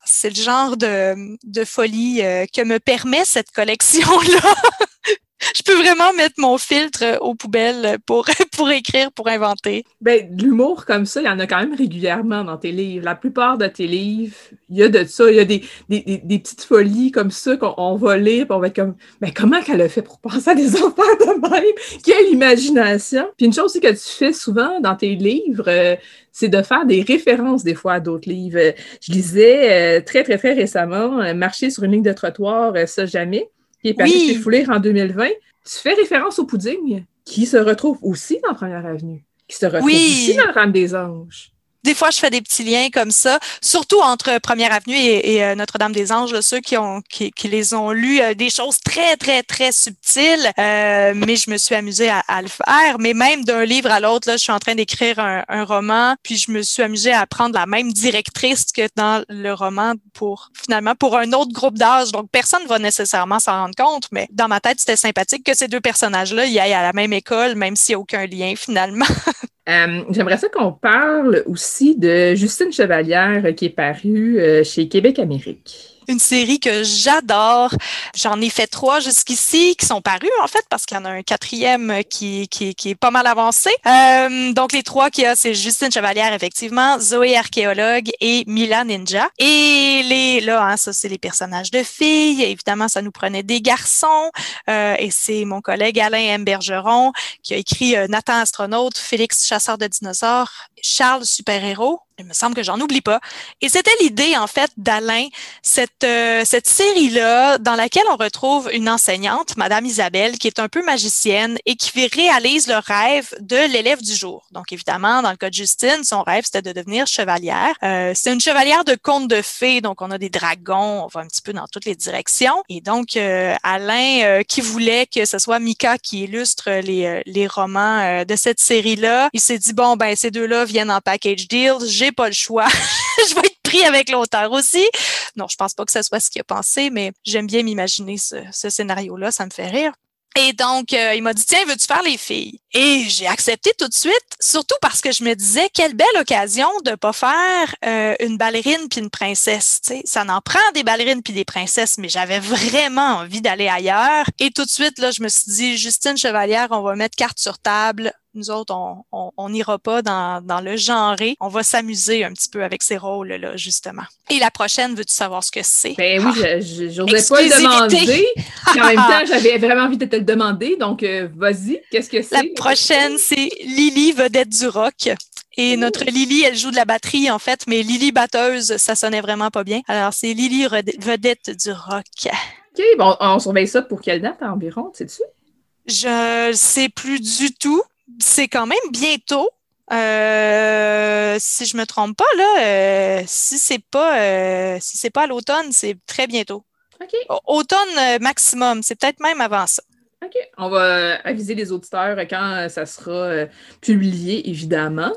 Genre de, de folie euh, que me permet cette collection-là. je peux vraiment mettre mon filtre euh, aux poubelles pour, pour écrire, pour inventer. Ben, de l'humour comme ça, il y en a quand même régulièrement dans tes livres. La plupart de tes livres, il y a de ça. Il y a des, des, des, petites folies comme ça qu'on va lire, puis on va être comme, mais ben, comment qu'elle a fait pour penser à des enfants de même? Quelle imagination! Puis une chose aussi que tu fais souvent dans tes livres, euh, c'est de faire des références des fois à d'autres livres. Je lisais euh, très, très, très récemment Marcher sur une ligne de trottoir, ça jamais qui est paru oui. en 2020, tu fais référence au pudding, qui se retrouve aussi dans Première Avenue, qui se retrouve aussi dans le Rame des Anges des fois, je fais des petits liens comme ça, surtout entre Première Avenue et, euh, Notre-Dame-des-Anges, ceux qui, ont, qui, les ont lus, euh, des choses très, très, très subtiles, euh, mais je me suis amusée à, le faire. Mais même d'un livre à l'autre, là, je suis en train d'écrire un, roman, puis je me suis amusée à prendre la même directrice que dans le roman pour, finalement, pour un autre groupe d'âge. Donc, personne ne va nécessairement s'en rendre compte, mais dans ma tête, c'était sympathique que ces deux personnages-là y aillent à la même école, même s'il n'y a aucun lien, finalement. Euh, j'aimerais ça qu'on parle aussi de Justine Chevalière qui est parue euh, chez Québec Amérique. Une série que j'adore. J'en ai fait trois jusqu'ici qui sont parus, en fait, parce qu'il y en a un quatrième qui, qui, qui est pas mal avancé. Euh, donc, les trois qu'il y a, c'est Justine Chevalière, effectivement, Zoé Archéologue et Mila Ninja. Et les, là, hein, ça, c'est les personnages de filles. Évidemment, ça nous prenait des garçons. Euh, et c'est mon collègue Alain M. Bergeron qui a écrit euh, Nathan Astronaute, Félix Chasseur de dinosaures, Charles Super-héros, il me semble que j'en oublie pas. Et c'était l'idée, en fait, d'Alain, cette, euh, cette série-là, dans laquelle on retrouve une enseignante, Madame Isabelle, qui est un peu magicienne et qui réalise le rêve de l'élève du jour. Donc, évidemment, dans le cas de Justine, son rêve, c'était de devenir chevalière. Euh, c'est une chevalière de conte de fées, donc on a des dragons, on va un petit peu dans toutes les directions. Et donc, euh, Alain, euh, qui voulait que ce soit Mika qui illustre les, les romans de cette série-là, il s'est dit, bon, ben, ces deux-là viennent en package deal. J'ai pas le choix. je vais être avec l'auteur aussi. Non, je pense pas que ce soit ce qu'il a pensé, mais j'aime bien m'imaginer ce, ce scénario-là, ça me fait rire. Et donc, euh, il m'a dit, tiens, veux-tu faire les filles? Et j'ai accepté tout de suite, surtout parce que je me disais, quelle belle occasion de pas faire euh, une ballerine puis une princesse. sais, Ça n'en prend des ballerines puis des princesses, mais j'avais vraiment envie d'aller ailleurs. Et tout de suite, là, je me suis dit, Justine Chevalière, on va mettre carte sur table nous autres, on n'ira pas dans, dans le genre. On va s'amuser un petit peu avec ces rôles-là, justement. Et la prochaine, veux-tu savoir ce que c'est? Ben oui, ah, j'osais pas le demander. en même temps, j'avais vraiment envie de te le demander. Donc, euh, vas-y, qu'est-ce que c'est? La prochaine, c'est Lily, vedette du rock. Et notre Lily, elle joue de la batterie, en fait, mais Lily batteuse, ça sonnait vraiment pas bien. Alors, c'est Lily, vedette du rock. OK, bon, on surveille ça pour quelle date environ, sais-tu? Je sais plus du tout c'est quand même bientôt. Euh, si je me trompe pas, là, euh, si c'est pas euh, si c'est pas à l'automne, c'est très bientôt. Automne maximum, c'est peut-être même avant ça. OK. On va aviser les auditeurs quand ça sera publié, évidemment.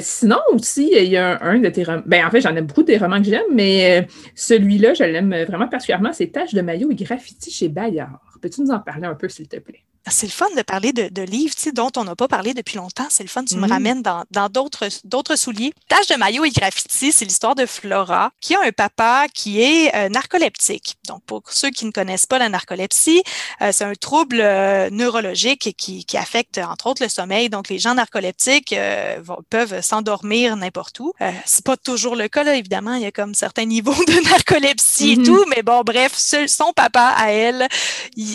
sinon, aussi, il y a un, de tes romans. Ben, en fait, j'en ai beaucoup des romans que j'aime, mais celui-là, je l'aime vraiment particulièrement. C'est Taches de maillot et graffiti chez Bayard. Peux-tu nous en parler un peu, s'il te plaît? C'est le fun de parler de, de livres dont on n'a pas parlé depuis longtemps. C'est le fun, tu me mm. ramènes dans d'autres d'autres souliers. Tâche de maillot et graffiti, c'est l'histoire de Flora, qui a un papa qui est euh, narcoleptique. Donc, pour ceux qui ne connaissent pas la narcolepsie, euh, c'est un trouble euh, neurologique qui, qui, affecte, entre autres, le sommeil. Donc, les gens narcoleptiques peuvent s'endormir n'importe où. c'est pas toujours le cas, là, évidemment. Il y a comme certains niveaux de narcolepsie et mm-hmm. tout. Mais bon, bref, son papa, à elle,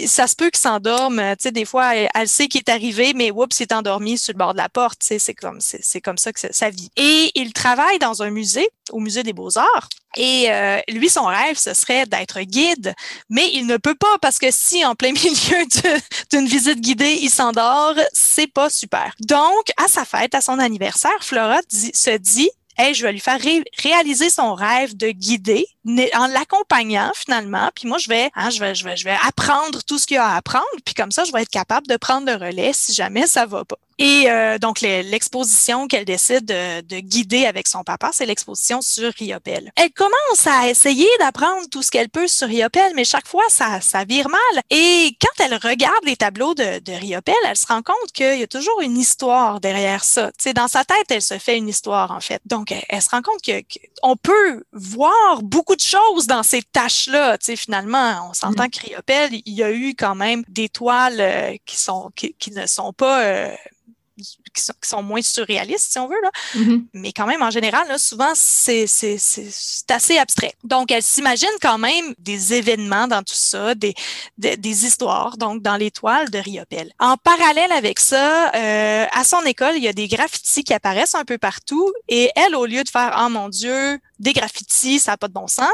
ça se peut qu'il s'endorme, tu sais, des fois, elle, sait qu'il est arrivé, mais oups, s'est endormi sur le bord de la porte. C'est comme, comme ça que ça vit. Et il travaille dans un musée, au Musée des Beaux-Arts. Et euh, lui, son rêve, ce serait d'être guide, mais il ne peut pas parce que si en plein milieu d'une visite guidée, il s'endort, c'est pas super. Donc, à sa fête, à son anniversaire, Flora se dit hey, je vais lui faire réaliser son rêve de guider en l'accompagnant finalement. Puis moi, je vais, hein, je vais, je vais, je vais apprendre tout ce qu'il y a à apprendre. Puis comme ça, je vais être capable de prendre le relais si jamais ça va pas. Et euh, donc, l'exposition qu'elle décide de, guider avec son papa, c'est l'exposition sur Riopel. Elle commence à essayer d'apprendre tout ce qu'elle peut sur Riopel, mais chaque fois, ça, ça vire mal. Et quand elle regarde les tableaux de, de Riopel, elle se rend compte qu'il y a toujours une histoire derrière ça. sais, dans sa tête, elle se fait une histoire, en fait. Donc, elle, se rend compte qu'on peut voir beaucoup de choses dans ces tâches-là. Finalement, on s'entend mm. que Riopel, il y a eu quand même des toiles euh, qui, sont, qui, qui ne sont pas... Qui sont, moins surréalistes, si on veut, là. Mm-hmm. mais quand même, en général, là, souvent, c'est assez abstrait. Donc, elle s'imagine quand même des événements dans tout ça, des, des, histoires, donc dans l'étoile de Riopel. En parallèle avec ça, euh, à son école, il y a des graffitis qui apparaissent un peu partout, et elle, au lieu de faire « Oh mon Dieu, des graffitis, ça n'a pas de bon sens »,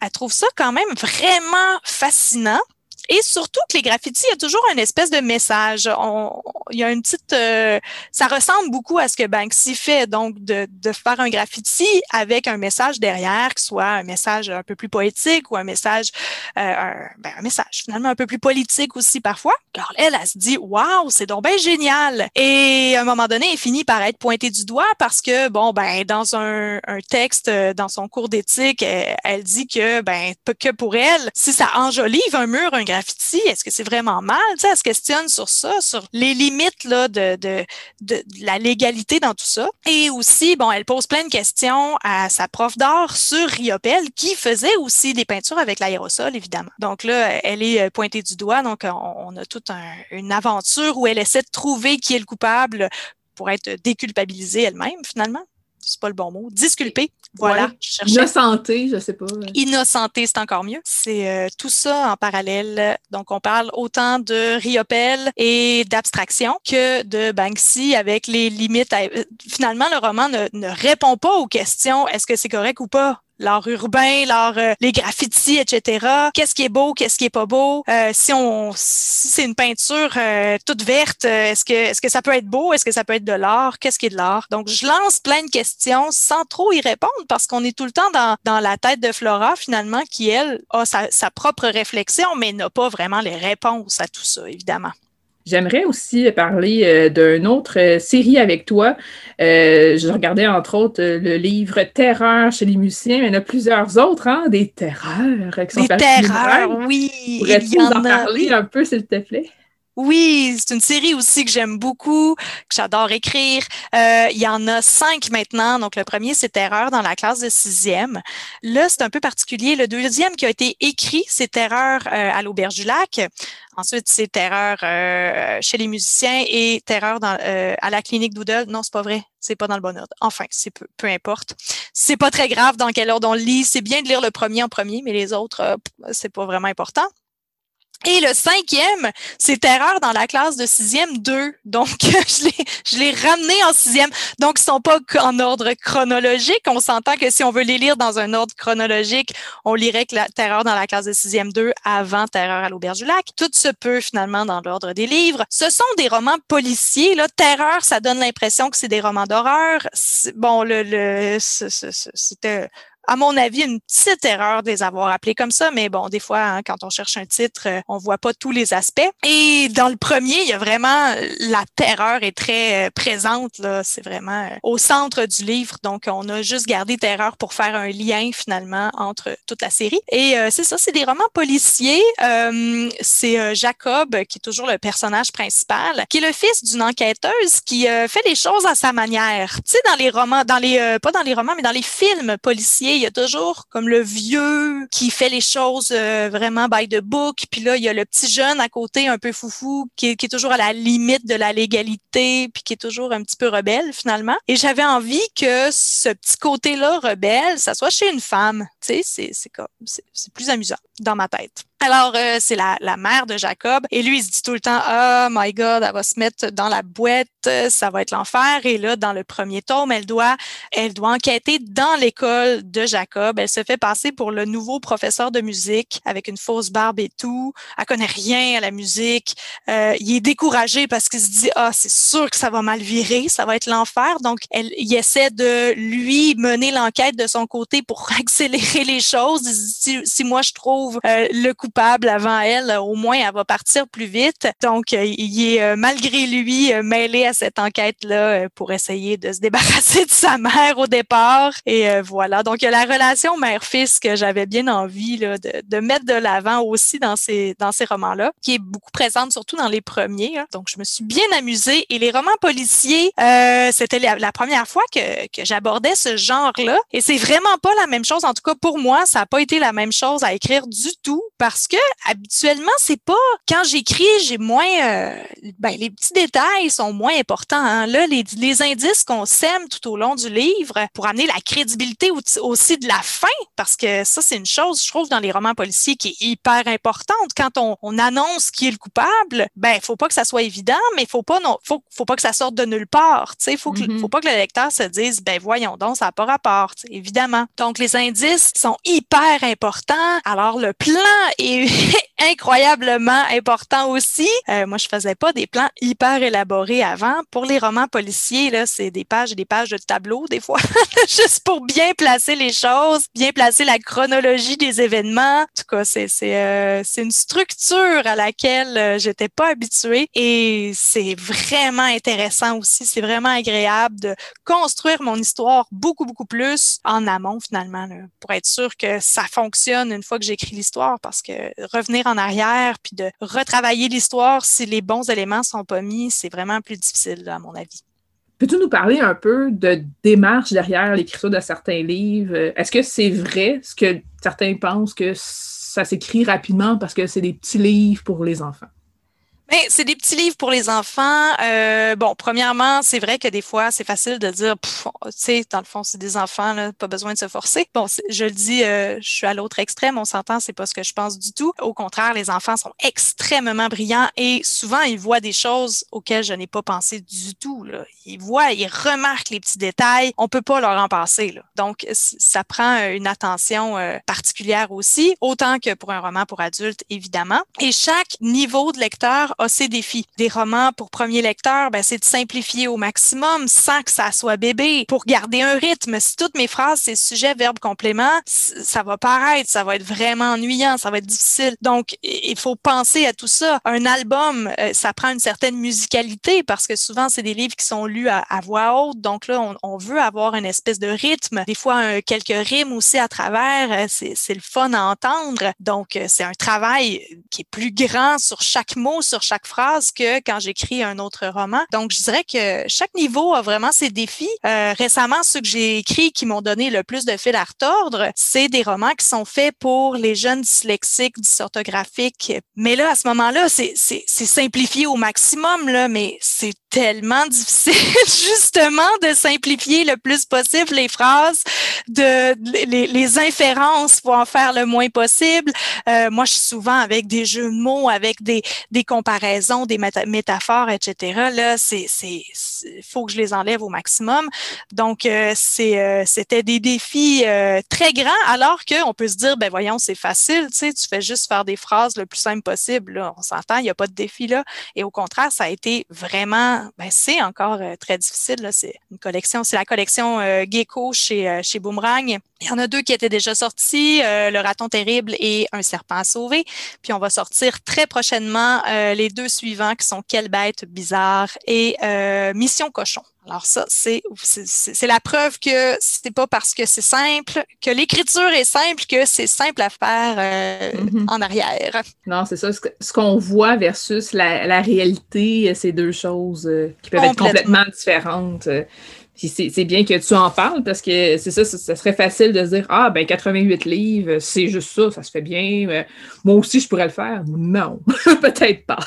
elle trouve ça quand même vraiment fascinant et surtout que les graffitis, il y a toujours une espèce de message. On, il y a une petite... Euh, ça ressemble beaucoup à ce que Banksy fait, donc de, de faire un graffiti avec un message derrière, que ce soit un message un peu plus poétique ou un message... Euh, un, ben, un, message finalement un peu plus politique aussi parfois. Alors elle, elle, se dit « Waouh, c'est donc bien génial! » Et à un moment donné, elle finit par être pointée du doigt parce que, bon, ben dans un, un texte, euh, dans son cours d'éthique, elle, dit que, ben que pour elle, si ça enjolive un mur, un graffiti, Est-ce que c'est vraiment mal? Tu elle se questionne sur ça, sur les limites là, de, de, la légalité dans tout ça. Et aussi, bon, elle pose plein de questions à sa prof d'art sur Riopel, qui faisait aussi des peintures avec l'aérosol, évidemment. Donc là, elle est euh, pointée du doigt. Donc, on, a toute une aventure où elle essaie de trouver qui est le coupable pour être déculpabilisée elle-même, finalement c'est pas le bon mot, disculper. Voilà. Innocenté, je sais pas. Innocenté, c'est encore mieux. C'est euh, tout ça en parallèle. Donc, on parle autant de Riopel et d'abstraction que de Banksy avec les limites. Euh, finalement, le roman ne, ne répond pas aux questions est-ce que c'est correct ou pas? L'art urbain, l'art, euh, les graffitis, etc. Qu'est-ce qui est beau, qu'est-ce qui est pas beau? Euh, si on, si c'est une peinture euh, toute verte, est-ce que, est-ce que ça peut être beau, est-ce que ça peut être de l'art, qu'est-ce qui est de l'art? Donc je lance plein de questions sans trop y répondre parce qu'on est tout le temps dans, dans la tête de Flora finalement qui elle a sa, sa propre réflexion mais n'a pas vraiment les réponses à tout ça évidemment. J'aimerais aussi parler euh, d'une autre euh, série avec toi. Euh, je regardais entre autres le livre Terreur chez les musiciens, mais il y en a plusieurs autres, hein, des terreurs. Qui des terreurs, oui. Pourrais-tu en, en parler un peu, s'il te plaît? Oui, c'est une série aussi que j'aime beaucoup, que j'adore écrire. Euh, il y en a cinq maintenant. Donc, le premier, c'est Terreur dans la classe de sixième. Là, c'est un peu particulier. Le deuxième qui a été écrit, c'est Terreur euh, à l'Auberge du Lac. Ensuite, c'est Terreur euh, chez les musiciens et Terreur dans, à la clinique Doodle. Non, c'est pas vrai. C'est pas dans le bon ordre. Enfin, c'est peu, peu importe. C'est pas très grave dans quel ordre on lit. C'est bien de lire le premier en premier, mais les autres, c'est pas vraiment important. Et le cinquième, c'est Terreur dans la classe de sixième 2. Donc, je l'ai ramené en sixième. Donc, ils sont pas en ordre chronologique. On s'entend que si on veut les lire dans un ordre chronologique, on lirait que Terreur dans la classe de sixième 2 avant Terreur à l'Auberge du Lac. Tout se peut finalement dans l'ordre des livres. Ce sont des romans policiers. Là. Terreur, ça donne l'impression que c'est des romans d'horreur. Bon, le, le c'était à mon avis, une petite erreur de les avoir appelés comme ça, mais bon, des fois, hein, quand on cherche un titre, euh, on voit pas tous les aspects. Et dans le premier, il y a vraiment la terreur est très euh, présente. Là, c'est vraiment euh, au centre du livre. Donc, on a juste gardé terreur pour faire un lien finalement entre toute la série. Et c'est ça, c'est des romans policiers. c'est Jacob qui est toujours le personnage principal, qui est le fils d'une enquêteuse qui fait les choses à sa manière. Tu sais, dans les romans, dans les pas dans les romans, mais dans les films policiers il y a toujours comme le vieux qui fait les choses euh, vraiment by the book, puis là, il y a le petit jeune à côté un peu foufou qui, qui est toujours à la limite de la légalité, puis qui est toujours un petit peu rebelle finalement. Et j'avais envie que ce petit côté-là rebelle, ça soit chez une femme. C'est comme, c'est plus amusant dans ma tête. Alors, euh, c'est la, la, mère de Jacob. Et lui, il se dit tout le temps, oh my God, elle va se mettre dans la boîte, ça va être l'enfer. Et là, dans le premier tome, elle doit, elle doit enquêter dans l'école de Jacob. Elle se fait passer pour le nouveau professeur de musique avec une fausse barbe et tout. Elle connaît rien à la musique. Euh, il est découragé parce qu'il se dit, ah, c'est sûr que ça va mal virer, ça va être l'enfer. Donc, elle, il essaie de lui mener l'enquête de son côté pour accélérer les choses. Si, moi, je trouve euh, le coup coupable avant elle, au moins elle va partir plus vite. Donc, euh, il est euh, malgré lui euh, mêlé à cette enquête-là pour essayer de se débarrasser de sa mère au départ. Et voilà. Donc, la relation mère-fils que j'avais bien envie là, de, de, mettre de l'avant aussi dans ces, dans ces romans-là, qui est beaucoup présente, surtout dans les premiers. Hein. Donc, je me suis bien amusée. Et les romans policiers, euh, c'était la, la, première fois que, que j'abordais ce genre-là. Et c'est vraiment pas la même chose. En tout cas, pour moi, ça n'a pas été la même chose à écrire du tout parce que habituellement, c'est pas quand j'écris, j'ai moins euh, ben, les petits détails sont moins importants. Hein. Là, les, les indices qu'on sème tout au long du livre pour amener la crédibilité aussi de la fin, parce que ça, c'est une chose, je trouve, dans les romans policiers qui est hyper importante. Quand on, on annonce qui est le coupable, ben, faut pas que ça soit évident, mais faut pas non, faut, faut pas que ça sorte de nulle part. Tu sais, faut que, mm-hmm. faut pas que le lecteur se dise, ben voyons donc, ça n'a pas rapport. Évidemment. Donc les indices sont hyper importants. Alors le plan est incroyablement important aussi. Euh, moi, je faisais pas des plans hyper élaborés avant. Pour les romans policiers, là, c'est des pages et des pages de tableau, des fois, juste pour bien placer les choses, bien placer la chronologie des événements. En tout cas, c'est c'est euh, c'est une structure à laquelle euh, j'étais pas habituée et c'est vraiment intéressant aussi. C'est vraiment agréable de construire mon histoire beaucoup beaucoup plus en amont finalement, là, sûr que ça fonctionne une fois que j'écris l'histoire, parce que revenir en arrière puis de retravailler l'histoire si les bons éléments sont pas mis, c'est vraiment plus difficile, à mon avis. Peux-tu nous parler un peu de démarche derrière l'écriture de certains livres? Est-ce que c'est vrai ce que certains pensent que ça s'écrit rapidement parce que c'est des petits livres pour les enfants? Ben, c'est des petits livres pour les enfants. Euh, bon, premièrement, c'est vrai que des fois, c'est facile de dire, tu sais, dans le fond, c'est des enfants, là, pas besoin de se forcer. Bon, je le dis, euh, je suis à l'autre extrême, on s'entend, c'est pas ce que je pense du tout. Au contraire, les enfants sont extrêmement brillants et souvent, ils voient des choses auxquelles je n'ai pas pensé du tout. Là. Ils voient, ils remarquent les petits détails. On peut pas leur en passer. Là. Donc, ça prend une attention euh, particulière aussi, autant que pour un roman pour adultes, évidemment. Et chaque niveau de lecteur a ses défis. Des romans pour premier lecteur, ben, c'est de simplifier au maximum sans que ça soit bébé pour garder un rythme. Si toutes mes phrases, c'est sujet, verbe, complément, ça va paraître, ça va être vraiment ennuyant, ça va être difficile. Donc, il faut penser à tout ça. Un album, euh, ça prend une certaine musicalité parce que souvent, c'est des livres qui sont lus à, voix haute. Donc là, on, veut avoir une espèce de rythme. Des fois, quelques rimes aussi à travers. Euh, c'est le fun à entendre. Donc, euh, c'est un travail qui est plus grand sur chaque mot, sur chaque phrase que quand j'écris un autre roman. Donc, je dirais que chaque niveau a vraiment ses défis. Euh, récemment, ceux que j'ai écrits qui m'ont donné le plus de fil à retordre, c'est des romans qui sont faits pour les jeunes dyslexiques, dysorthographiques. Mais là, à ce moment-là, c'est simplifié au maximum, là, mais c'est tellement difficile justement de simplifier le plus possible les phrases, de les, les inférences pour en faire le moins possible. Euh, moi, je suis souvent avec des jeux de mots, avec des, des comparaisons, des métaphores, etc. Là, c'est, c'est, faut que je les enlève au maximum. Donc, euh, c'est, euh, c'était des défis euh, très grands, alors qu'on peut se dire, ben voyons, c'est facile, tu sais, tu fais juste faire des phrases le plus simple possible. Là. On s'entend, il n'y a pas de défi là. Et au contraire, ça a été vraiment ben, c'est encore euh, très difficile. C'est une collection, c'est la collection euh, Gecko chez, euh, chez Boomerang. Il y en a deux qui étaient déjà sortis, Le raton terrible et Un serpent à sauver. Puis on va sortir très prochainement les deux suivants qui sont Quelle bête bizarre et Mission cochon. Alors ça, c'est c'est la preuve que c'est pas parce que c'est simple, que l'écriture est simple, que c'est simple à faire euh, mm-hmm. en arrière. Non, c'est ça. Ce qu'on voit versus la, la réalité, c'est deux choses euh, qui peuvent être complètement différentes c'est bien que tu en parles parce que c'est ça, ça, serait facile de se dire Ah, ben 88 livres, c'est juste ça, ça se fait bien. moi aussi, je pourrais le faire. Non, peut-être pas.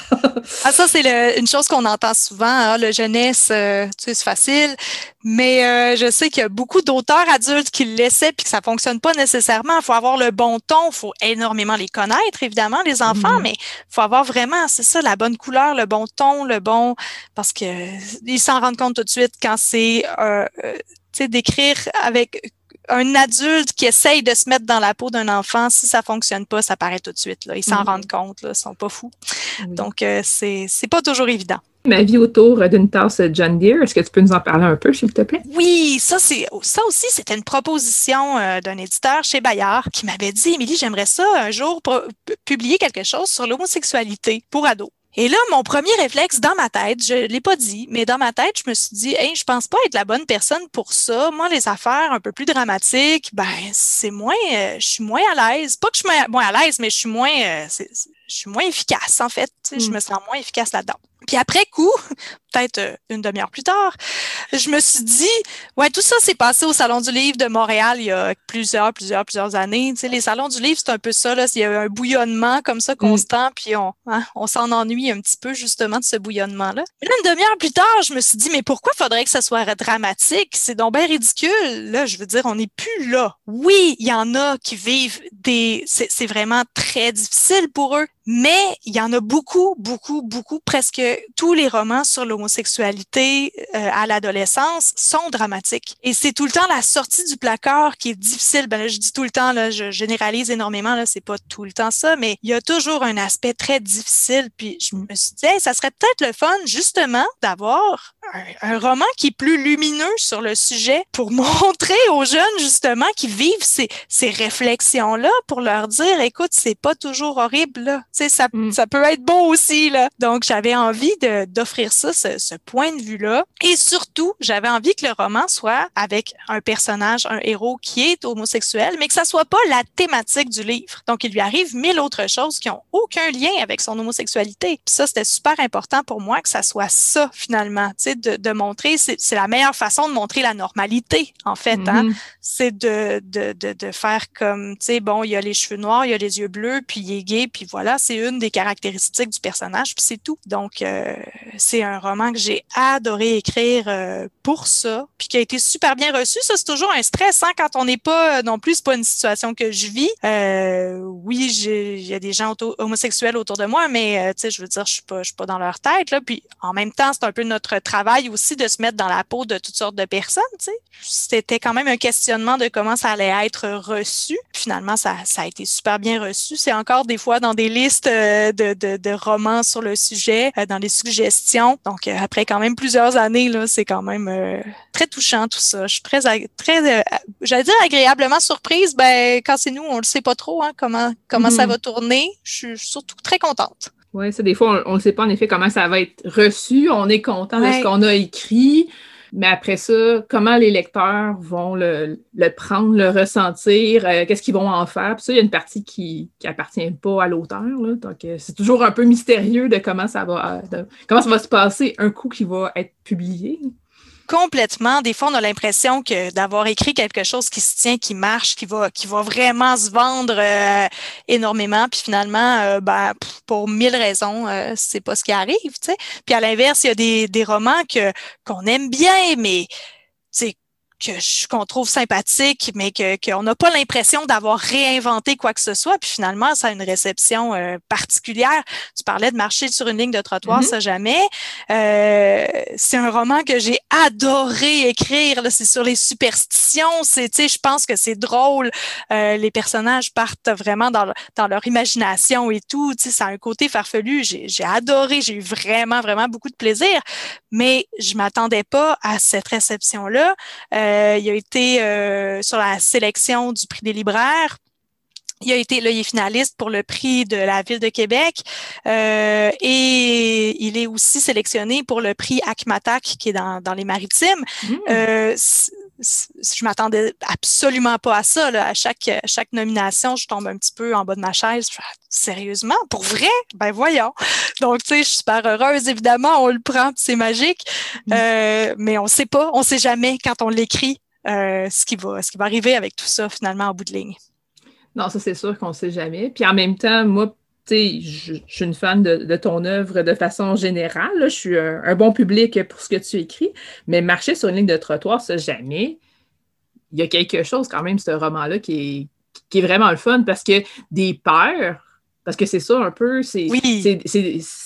ah, ça, c'est une chose qu'on entend souvent. Hein, le jeunesse, euh, tu sais, c'est facile. Mais euh, je sais qu'il y a beaucoup d'auteurs adultes qui le laissaient puis que ça fonctionne pas nécessairement. Il faut avoir le bon ton, il faut énormément les connaître, évidemment, les enfants, mm-hmm. mais il faut avoir vraiment, c'est ça, la bonne couleur, le bon ton, le bon. Parce que ils s'en rendent compte tout de suite quand c'est euh, euh d'écrire avec un adulte qui essaye de se mettre dans la peau d'un enfant, si ça fonctionne pas, ça paraît tout de suite. Là. Ils s'en mm-hmm. rendent compte, là, ils sont pas fous. Donc, euh, c'est pas toujours évident. Ma vie autour d'une tasse John Deere, est-ce que tu peux nous en parler un peu, s'il te plaît? Oui, ça, c'est, ça aussi, c'était une proposition euh, d'un éditeur chez Bayard qui m'avait dit, Émilie, j'aimerais ça un jour publier quelque chose sur l'homosexualité pour ados. Et là, mon premier réflexe dans ma tête, je l'ai pas dit, mais dans ma tête, je me suis dit, hey, je pense pas être la bonne personne pour ça. Moi, les affaires un peu plus dramatiques, ben, c'est moins, euh, je suis moins à l'aise. Pas que je suis moins à l'aise, mais je suis moins, euh, je suis moins efficace, en fait. Je mm. me sens moins efficace là-dedans. Puis après coup, peut-être euh, une demi-heure plus tard, je me suis dit, ouais, tout ça s'est passé au Salon du Livre de Montréal il y a plusieurs, plusieurs, plusieurs années. Tu sais, les salons du livre, c'est un peu ça, là. Il y a un bouillonnement comme ça mm. constant, puis on, hein, on s'en ennuie un petit peu justement de ce bouillonnement-là. Une demi-heure plus tard, je me suis dit, mais pourquoi faudrait que ça soit dramatique? C'est donc bien ridicule. Là, je veux dire, on n'est plus là. Oui, il y en a qui vivent des. C'est vraiment très difficile pour eux. Mais il y en a beaucoup, beaucoup, beaucoup, presque tous les romans sur l'homosexualité euh, à l'adolescence sont dramatiques. Et c'est tout le temps la sortie du placard qui est difficile. Ben là, je dis tout le temps, là, je généralise énormément, là, c'est pas tout le temps ça, mais il y a toujours un aspect très difficile. Puis je me suis dit, ça serait peut-être le fun, justement, d'avoir un, roman qui est plus lumineux sur le sujet pour montrer aux jeunes, justement, qui vivent ces, ces réflexions-là, pour leur dire, écoute, c'est pas toujours horrible, là Tu sais, ça, Mm. ça peut être beau aussi, là. Donc, j'avais envie d'offrir ça, ce, ce point de vue-là. Et surtout, j'avais envie que le roman soit avec un personnage, un héros qui est homosexuel, mais que ça soit pas la thématique du livre. Donc, il lui arrive mille autres choses qui ont aucun lien avec son homosexualité. Puis ça, c'était super important pour moi que ça soit ça, finalement. Tu sais, de, de montrer, c'est la meilleure façon de montrer la normalité, en fait, hein Mhm. c'est de, de, de, de faire comme, tu sais, bon, il y a les cheveux noirs, il y a les yeux bleus, puis il est gay, puis voilà, c'est une des caractéristiques du personnage, puis c'est tout. Donc, euh, c'est un roman que j'ai adoré écrire euh, pour ça, puis qui a été super bien reçu. Ça, c'est toujours un stress, hein, quand on n'est pas, euh, non plus, c'est pas une situation que je vis. Euh, oui, il y a des gens homosexuels autour de moi, mais, euh, tu sais, je veux dire, je suis pas, je suis pas dans leur tête, là, puis en même temps, c'est un peu notre travail aussi de se mettre dans la peau de toutes sortes de personnes, tu sais. C'était quand même un questionnement de comment ça allait être reçu. Finalement, ça, ça a été super bien reçu. C'est encore des fois dans des listes euh, de, de, de romans sur le sujet, euh, les suggestions. Donc, euh, après quand même plusieurs années, là, c'est quand même euh, très touchant tout ça. Je suis très, très euh, j'allais dire agréablement surprise. Ben, quand c'est nous, on le sait pas trop hein, comment, comment ça Mhm. va tourner. Je suis surtout très contente. Oui, ça, des fois, on ne sait pas en effet comment ça va être reçu. On est content de ce qu'on a écrit, mais après ça, comment les lecteurs vont le, prendre, le ressentir, euh, qu'est-ce qu'ils vont en faire? Puis ça, il y a une partie qui n'appartient pas à l'auteur. Donc, euh, c'est toujours un peu mystérieux de comment ça va, euh, de- comment ça va se passer un coup qui va être publié. Complètement. Des fois, on a l'impression que d'avoir écrit quelque chose qui se tient, qui marche, qui va, qui va vraiment se vendre euh, énormément. Puis finalement, euh, ben, pour mille raisons, euh, c'est pas ce qui arrive. Puis à l'inverse, il y a des, des romans que qu'on aime bien, mais qu'on trouve sympathique, mais que qu'on n'a pas l'impression d'avoir réinventé quoi que ce soit. Puis finalement, ça a une réception euh, particulière. Tu parlais de marcher sur une ligne de trottoir, Mhm. ça jamais. Euh, c'est un roman que j'ai adoré écrire. là. C'est sur les superstitions. C'est, tu sais, je pense que c'est drôle. Euh, les personnages partent vraiment dans, le- dans leur imagination et tout. Tu sais, ça a un côté farfelu. J'ai, j'ai adoré. J'ai eu vraiment, vraiment beaucoup de plaisir. Mais je m'attendais pas à cette réception-là. Euh, il a été euh, sur la sélection du prix des libraires. Il a été, là, il est finaliste pour le prix de la ville de Québec euh, et il est aussi sélectionné pour le prix ACMATAC qui est dans, dans les maritimes. Mm. Euh, je m'attendais absolument pas à ça. Là. À chaque, chaque nomination, je tombe un petit peu en bas de ma chaise. Je fais, Sérieusement? Pour vrai? Ben voyons. Donc, tu sais, je suis super heureuse, évidemment, on le prend, c'est magique. Mm. Euh, mais on sait pas, on sait jamais quand on l'écrit euh, ce, qui va, ce qui va arriver avec tout ça, finalement, en bout de ligne. Non, ça, c'est sûr qu'on ne sait jamais. Puis en même temps, moi, je, je suis une fan de, de ton œuvre de façon générale. là. Je suis un, un bon public pour ce que tu écris. Mais marcher sur une ligne de trottoir, ça, jamais. Il y a quelque chose quand même, ce roman-là, qui est, qui est vraiment le fun parce que des peurs, parce que c'est ça un peu, c'est Oui.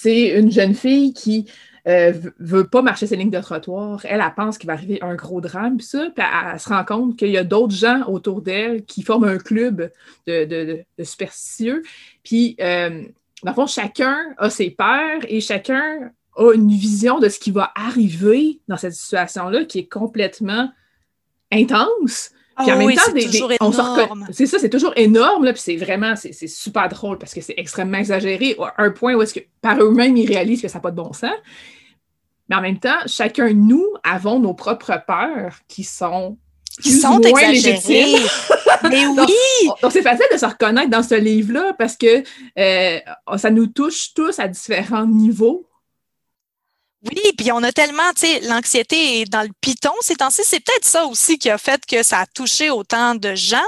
une jeune fille qui euh, veut pas marcher ses lignes de trottoir. Elle, pense qu'il va arriver un gros drame, puis ça, puis elle, se rend compte qu'il y a d'autres gens autour d'elle qui forment un club de superstitieux. Puis, euh, dans le fond, chacun a ses peurs et chacun a une vision de ce qui va arriver dans cette situation-là qui est complètement intense. Puis en Ah même oui, temps, c'est des- des- on ça, c'est toujours énorme, là, puis c'est vraiment, c'est c'est super drôle parce que c'est extrêmement exagéré, à un point où est-ce que par eux-mêmes, ils réalisent que ça n'a pas de bon sens. Mais en même temps, chacun de nous avons nos propres peurs qui sont Qui sont moins légitimes. Mais oui! Donc, c'est facile de se reconnaître dans ce livre-là parce que euh, ça nous touche tous à différents niveaux. Oui, puis on a tellement, tu sais, l'anxiété est dans le piton ces temps-ci. C'est peut-être ça aussi qui a fait que ça a touché autant de gens,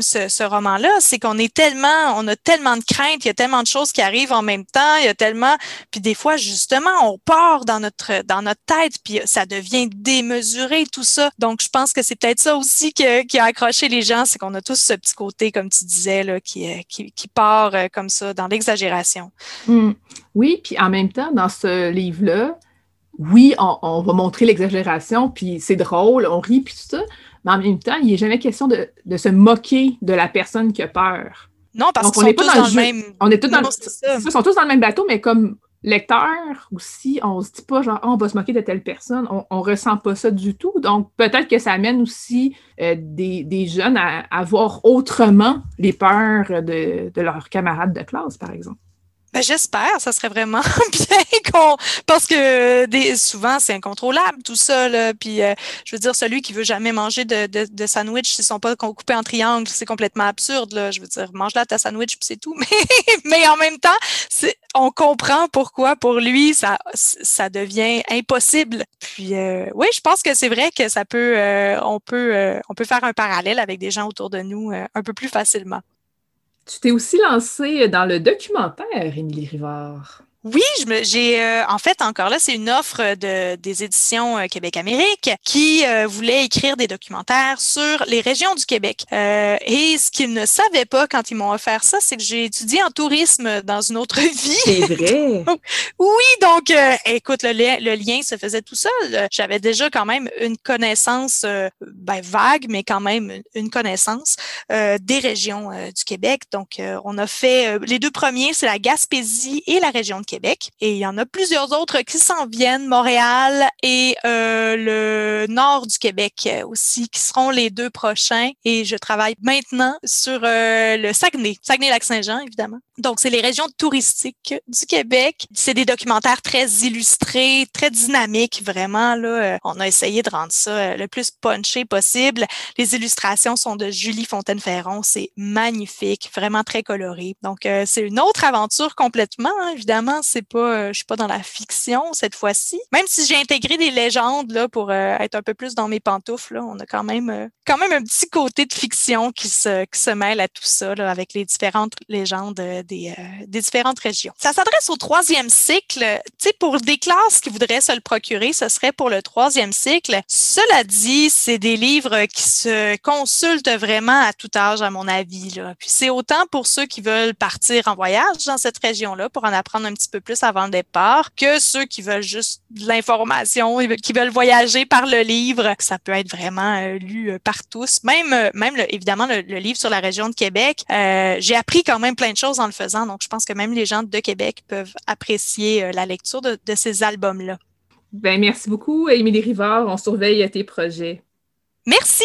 ce, roman-là. C'est qu'on est tellement, on a tellement de craintes, il y a tellement de choses qui arrivent en même temps, il y a tellement, puis des fois, justement, on part dans notre, dans notre tête, puis ça devient démesuré, tout ça. Donc, je pense que c'est peut-être ça aussi qui a accroché les gens, c'est qu'on a tous ce petit côté, comme tu disais, là, qui, euh, qui, part euh, comme ça, dans l'exagération. Hmm. Oui, puis en même temps, dans ce livre-là, oui, on, on va montrer l'exagération, puis c'est drôle, on rit, puis tout ça, mais en même temps, il n'est jamais question de, de se moquer de la personne qui a peur. Non, parce Donc, qu'ils on sont n'est pas tous dans le même. On est tous dans. Ils sont tous dans le même bateau, mais comme lecteur aussi, on se dit pas genre, Ah, on va se moquer de telle personne. On, on ressent pas ça du tout. Donc, peut-être que ça amène aussi euh, des, des jeunes à, à voir autrement les peurs de, de leurs camarades de classe, par exemple. Ben, j'espère, ça serait vraiment bien qu'on parce que des, souvent c'est incontrôlable tout ça là. Puis euh, je veux dire celui qui veut jamais manger de, de, de sandwich s'ils sont pas coupés en triangle, c'est complètement absurde là. Je veux dire mange là ta sandwich puis c'est tout. Mais mais en même temps, on comprend pourquoi pour lui ça ça devient impossible. Puis euh, oui, je pense que c'est vrai que ça peut euh, on peut on peut faire un parallèle avec des gens autour de nous un peu plus facilement. Tu t'es aussi lancée dans le documentaire, Émilie Rivard. Oui, j'ai euh, en fait encore là, c'est une offre de, des éditions euh, Québec-Amérique qui euh, voulait écrire des documentaires sur les régions du Québec. et ce qu'ils ne savaient pas quand ils m'ont offert ça, c'est que j'ai étudié en tourisme dans une autre vie. C'est vrai? oui, donc écoute, le, le, lien se faisait tout seul. J'avais déjà quand même une connaissance ben, vague, mais quand même une connaissance des régions du Québec. Donc, on a fait les deux premiers, c'est la Gaspésie et la région de Québec. Et il y en a plusieurs autres qui s'en viennent, Montréal et euh, le nord du Québec aussi, qui seront les deux prochains. Et je travaille maintenant sur euh, le Saguenay, Saguenay-Lac-Saint-Jean, évidemment. Donc, c'est les régions touristiques du Québec. C'est des documentaires très illustrés, très dynamiques, vraiment. Là, on a essayé de rendre ça le plus punché possible. Les illustrations sont de Julie Fontaine-Ferron. C'est magnifique, vraiment très coloré. Donc, euh, c'est une autre aventure complètement, hein, évidemment c'est pas, euh, je suis pas dans la fiction cette fois-ci. Même si j'ai intégré des légendes là pour euh, être un peu plus dans mes pantoufles, là, on a quand même, euh, quand même un petit côté de fiction qui se, qui se mêle à tout ça là, avec les différentes légendes des, des différentes régions. Ça s'adresse au troisième cycle. Tu sais, pour des classes qui voudraient se le procurer, ce serait pour le troisième cycle. Cela dit, c'est des livres qui se consultent vraiment à tout âge, à mon avis. Là. Puis c'est autant pour ceux qui veulent partir en voyage dans cette région-là pour en apprendre un petit peu plus avant le départ que ceux qui veulent juste de l'information, qui veulent voyager par le livre. Ça peut être vraiment euh, lu euh, par tous. Même, euh, même évidemment, le, livre sur la région de Québec, j'ai appris quand même plein de choses en le faisant. Donc, je pense que même les gens de Québec peuvent apprécier la lecture de, de ces albums-là. Ben, merci beaucoup, Émilie Rivard. On surveille tes projets. Merci!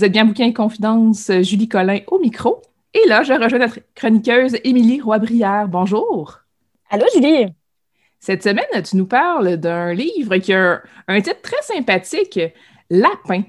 Vous êtes bien Bouquin et Confidence, Julie Collin au micro. Et là, je rejoins notre chroniqueuse Émilie Roy-Brière. Bonjour. Allô, Julie. Cette semaine, tu nous parles d'un livre qui a un titre très sympathique, Lapin.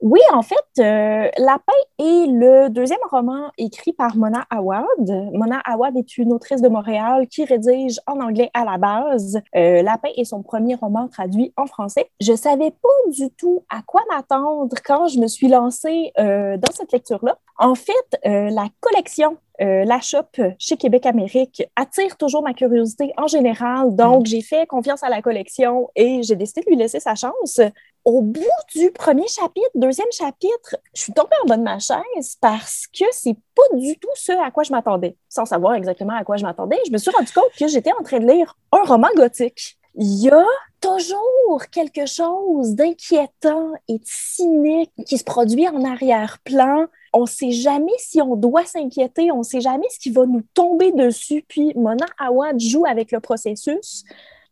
Oui, en fait, euh, Lapin est le deuxième roman écrit par Mona Awad. Mona Awad est une autrice de Montréal qui rédige en anglais à la base. Euh, Lapin est son premier roman traduit en français. Je savais pas du tout à quoi m'attendre quand je me suis lancée euh, dans cette lecture-là. En fait, la collection la shop chez Québec Amérique attire toujours ma curiosité en général. Donc, mm. j'ai fait confiance à la collection et j'ai décidé de lui laisser sa chance au bout du premier chapitre, deuxième chapitre, je suis tombée en bas de ma chaise parce que c'est pas du tout ce à quoi je m'attendais. Sans savoir exactement à quoi je m'attendais, je me suis rendu compte que j'étais en train de lire un roman gothique. Il y a toujours quelque chose d'inquiétant et de cynique qui se produit en arrière-plan. On ne sait jamais si on doit s'inquiéter, on ne sait jamais ce qui va nous tomber dessus. Puis Mona Awad joue avec le processus.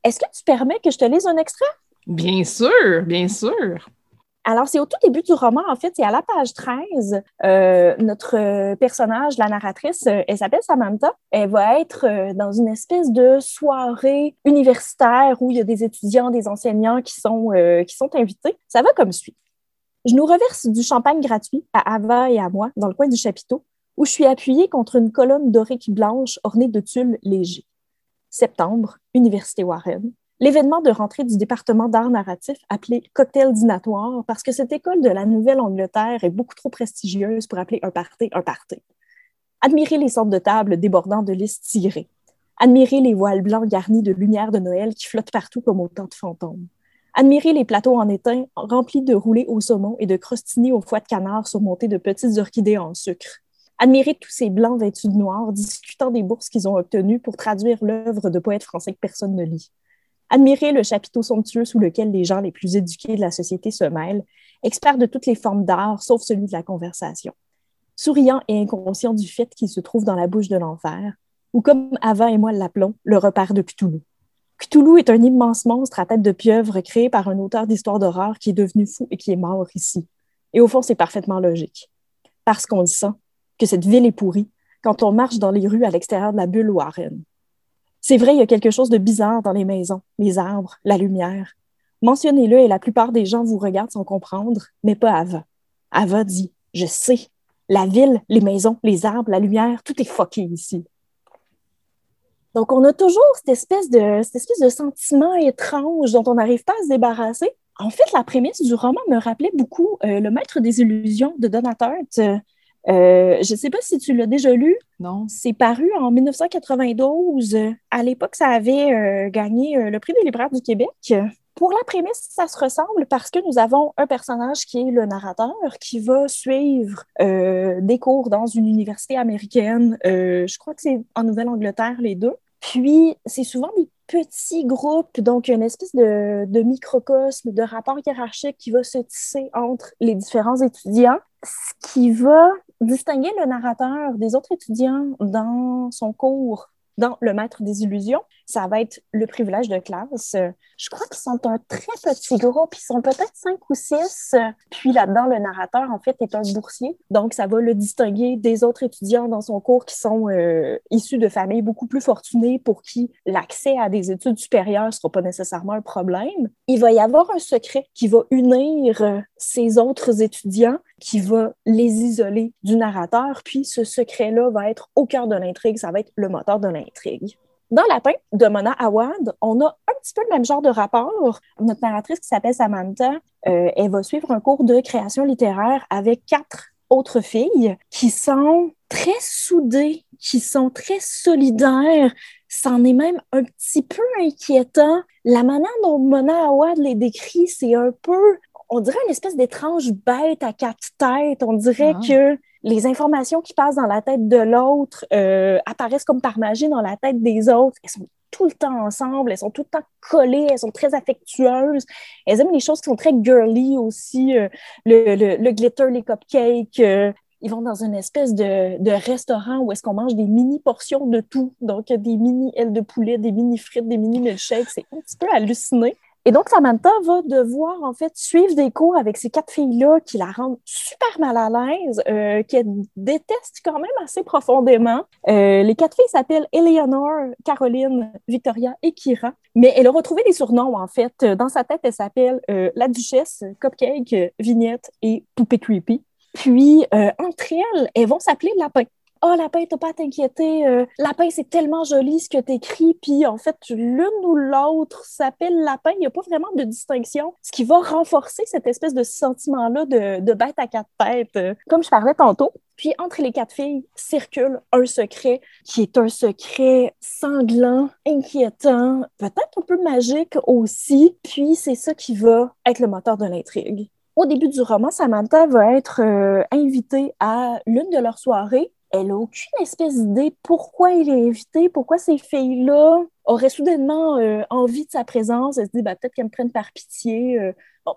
Est-ce que tu permets que je te lise un extrait? Bien sûr, bien sûr. Alors, c'est au tout début du roman, en fait, c'est à la page 13. Euh, notre personnage, la narratrice, euh, elle s'appelle Samantha. Elle va être euh, dans une espèce de soirée universitaire où il y a des étudiants, des enseignants qui sont, qui sont invités. Ça va comme suit. Je nous reverse du champagne gratuit à Ava et à moi dans le coin du chapiteau où je suis appuyée contre une colonne dorique blanche ornée de tulle léger. Septembre, Université Warren. L'événement de rentrée du département d'art narratif appelé cocktail dînatoire parce que cette école de la Nouvelle-Angleterre est beaucoup trop prestigieuse pour appeler un party un party. Admirez les centres de table débordant de listes tirées. Admirez les voiles blancs garnis de lumière de Noël qui flottent partout comme autant de fantômes. Admirez les plateaux en étain remplis de roulés au saumon et de crostini au foie de canard surmontés de petites orchidées en sucre. Admirez tous ces blancs vêtus de noir discutant des bourses qu'ils ont obtenues pour traduire l'œuvre de poètes français que personne ne lit. Admirez le chapiteau somptueux sous lequel les gens les plus éduqués de la société se mêlent, experts de toutes les formes d'art sauf celui de la conversation. Souriant et inconscient du fait qu'il se trouve dans la bouche de l'enfer, ou comme Ava et moi l'appelons, le repère de Cthulhu. Cthulhu est un immense monstre à tête de pieuvre créé par un auteur d'histoire d'horreur qui est devenu fou et qui est mort ici. Et au fond, c'est parfaitement logique. Parce qu'on le sent, que cette ville est pourrie quand on marche dans les rues à l'extérieur de la bulle Warren. C'est vrai, il y a quelque chose de bizarre dans les maisons, les arbres, la lumière. Mentionnez-le et la plupart des gens vous regardent sans comprendre, mais pas Ava. Ava dit Je sais, la ville, les maisons, les arbres, la lumière, tout est fucké ici. Donc, on a toujours cette espèce de, sentiment étrange dont on n'arrive pas à se débarrasser. En fait, la prémisse du roman me rappelait beaucoup euh, Le Maître des illusions de Donateur. Euh, je ne sais pas si tu l'as déjà lu. Non. C'est paru en 1992. À l'époque, ça avait euh, gagné euh, le prix des libraires du Québec. Pour la prémisse, ça se ressemble parce que nous avons un personnage qui est le narrateur qui va suivre des cours dans une université américaine. je crois que c'est en Nouvelle-Angleterre, les deux. Puis, c'est souvent des petits groupes, donc une espèce de, de, microcosme, de rapport hiérarchique qui va se tisser entre les différents étudiants, ce qui va distinguer le narrateur des autres étudiants dans son cours dans Le Maître des illusions, ça va être le privilège de classe. Je crois qu'ils sont un très petit groupe, ils sont peut-être cinq ou six. Puis là-dedans, le narrateur, en fait, est un boursier. Donc, ça va le distinguer des autres étudiants dans son cours qui sont euh, issus de familles beaucoup plus fortunées pour qui l'accès à des études supérieures ne sera pas nécessairement un problème. Il va y avoir un secret qui va unir euh, ces autres étudiants, qui va les isoler du narrateur. Puis, ce secret-là va être au cœur de l'intrigue, ça va être le moteur de l'intrigue. Dans Lapin de Mona Awad, on a un petit peu le même genre de rapport. Notre narratrice qui s'appelle Samantha, euh, elle va suivre un cours de création littéraire avec quatre autres filles qui sont très soudées, qui sont très solidaires. C'en est même un petit peu inquiétant. La manière dont Mona Awad les décrit, c'est un peu, on dirait une espèce d'étrange bête à quatre têtes. On dirait ah. que les informations qui passent dans la tête de l'autre euh, apparaissent comme par magie dans la tête des autres. Elles sont tout le temps ensemble, elles sont tout le temps collées, elles sont très affectueuses. Elles aiment les choses qui sont très girly aussi, euh, le, glitter, les cupcakes. Euh, ils vont dans une espèce de, de restaurant où est-ce qu'on mange des mini portions de tout. Donc, des mini ailes de poulet, des mini frites, des mini milkshakes. C'est un petit peu halluciné. Et donc, Samantha va devoir, en fait, suivre des cours avec ces quatre filles-là qui la rendent super mal à l'aise, euh, qu'elle déteste quand même assez profondément. Euh, les quatre filles s'appellent Eleanor, Caroline, Victoria et Kira. Mais elle a retrouvé des surnoms, en fait. Dans sa tête, elle s'appelle euh, la Duchesse, Cupcake, Vignette et Poupée Creepy. Puis, entre elles, elles vont s'appeler Lapin. Oh, lapin, t'as pas à t'inquiéter. Euh, lapin, c'est tellement joli ce que t'écris. Puis, en fait, l'une ou l'autre s'appelle lapin. Il n'y a pas vraiment de distinction. Ce qui va renforcer cette espèce de sentiment-là de, de bête à quatre têtes, euh, comme je parlais tantôt. Puis, entre les quatre filles, circule un secret qui est un secret sanglant, inquiétant, peut-être un peu magique aussi. Puis, c'est ça qui va être le moteur de l'intrigue. Au début du roman, Samantha va être euh, invitée à l'une de leurs soirées elle n'a aucune espèce d'idée pourquoi il est invité, pourquoi ces filles-là auraient soudainement euh, envie de sa présence. Elle se dit bah, peut-être qu'elles me prennent par pitié, euh,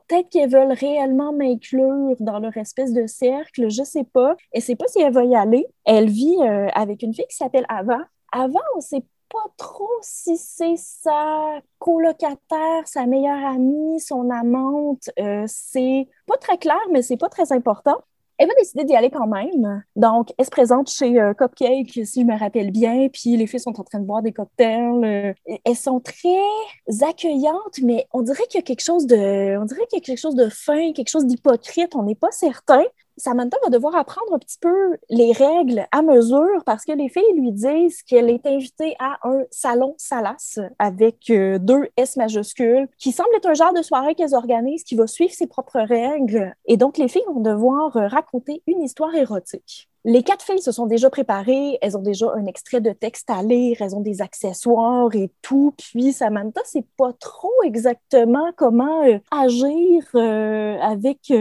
peut-être qu'elles veulent réellement m'inclure dans leur espèce de cercle, je ne sais pas. Elle ne sait pas si elle va y aller. Elle vit euh, avec une fille qui s'appelle Ava. Ava, on ne sait pas trop si c'est sa colocataire, sa meilleure amie, son amante. c'est pas très clair, mais c'est pas très important elle va décider d'y aller quand même. Donc, elle se présente chez euh, Cupcake, si je me rappelle bien, puis les filles sont en train de boire des cocktails. Euh, elles sont très accueillantes, mais on dirait qu'il y a quelque chose de, on dirait qu'il y a quelque chose de fin, quelque chose d'hypocrite. On n'est pas certain. Samantha va devoir apprendre un petit peu les règles à mesure parce que les filles lui disent qu'elle est invitée à un salon Salas avec euh, deux S majuscules qui semble être un genre de soirée qu'elles organisent qui va suivre ses propres règles. Et donc, les filles vont devoir euh, raconter une histoire érotique. Les quatre filles se sont déjà préparées, elles ont déjà un extrait de texte à lire, elles ont des accessoires et tout. Puis Samantha sait pas trop exactement comment euh, agir avec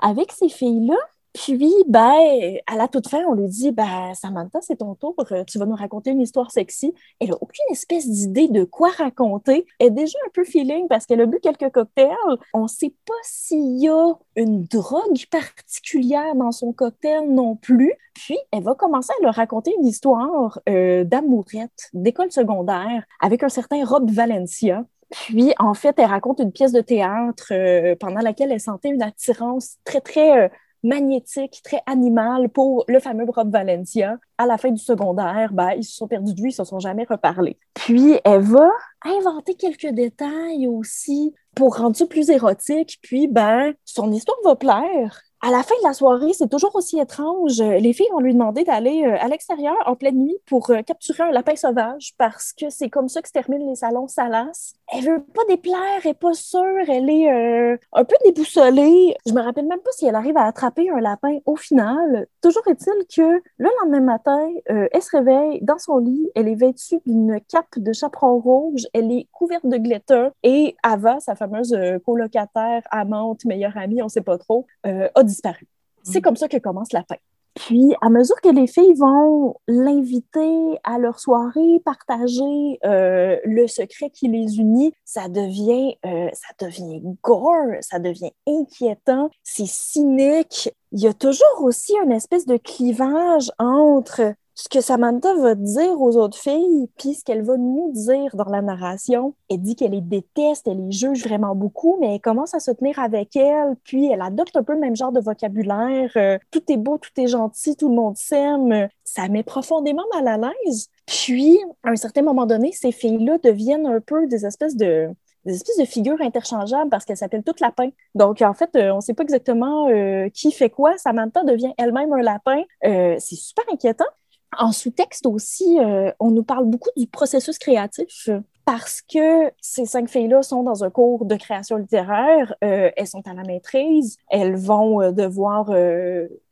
avec ces filles-là. Puis, ben, à la toute fin, on lui dit, ben, Samantha, c'est ton tour, euh, tu vas nous raconter une histoire sexy. Elle n'a aucune espèce d'idée de quoi raconter. Elle est déjà un peu feeling parce qu'elle a bu quelques cocktails. On ne sait pas s'il y a une drogue particulière dans son cocktail non plus. Puis, elle va commencer à leur raconter une histoire euh, d'amourette d'école secondaire avec un certain Rob Valencia. Puis, en fait, elle raconte une pièce de théâtre euh, pendant laquelle elle sentait une attirance très, très euh, magnétique, très animale pour le fameux Rob Valencia. À la fin du secondaire, ben, ils se sont perdus de lui, ils se sont jamais reparlé. Puis, elle va inventer quelques détails aussi pour rendre ça plus érotique. Puis, ben, son histoire va plaire à la fin de la soirée, c'est toujours aussi étrange. Les filles vont lui demander d'aller euh, à l'extérieur en pleine nuit pour capturer un lapin sauvage parce que c'est comme ça que se terminent les salons Salas. Elle veut pas déplaire, elle est pas sûre, elle est euh, un peu déboussolée. Je me rappelle même pas si elle arrive à attraper un lapin au final. Toujours est-il que le lendemain matin, elle se réveille dans son lit, elle est vêtue d'une cape de chaperon rouge, elle est couverte de glitter et Ava, sa fameuse colocataire, amante, meilleure amie, on sait pas trop, a disparu. C'est mm. comme ça que commence la fin. Puis, à mesure que les filles vont l'inviter à leur soirée, partager euh, le secret qui les unit, ça devient, euh, ça devient gore, ça devient inquiétant, c'est cynique. Il y a toujours aussi une espèce de clivage entre ce que Samantha va dire aux autres filles, puis ce qu'elle va nous dire dans la narration. Elle dit qu'elle les déteste, elle les juge vraiment beaucoup, mais elle commence à se tenir avec elle, puis elle adopte un peu le même genre de vocabulaire. Euh, tout est beau, tout est gentil, tout le monde s'aime. Ça met profondément mal à l'aise. Puis, à un certain moment donné, ces filles-là deviennent un peu des espèces de des espèces de figures interchangeables parce qu'elles s'appellent toutes lapins. Donc, en fait, euh, on ne sait pas exactement euh, qui fait quoi. Samantha devient elle-même un lapin. c'est super inquiétant. En sous-texte aussi, euh, on nous parle beaucoup du processus créatif parce que ces cinq filles-là sont dans un cours de création littéraire, euh, elles sont à la maîtrise, elles vont euh, devoir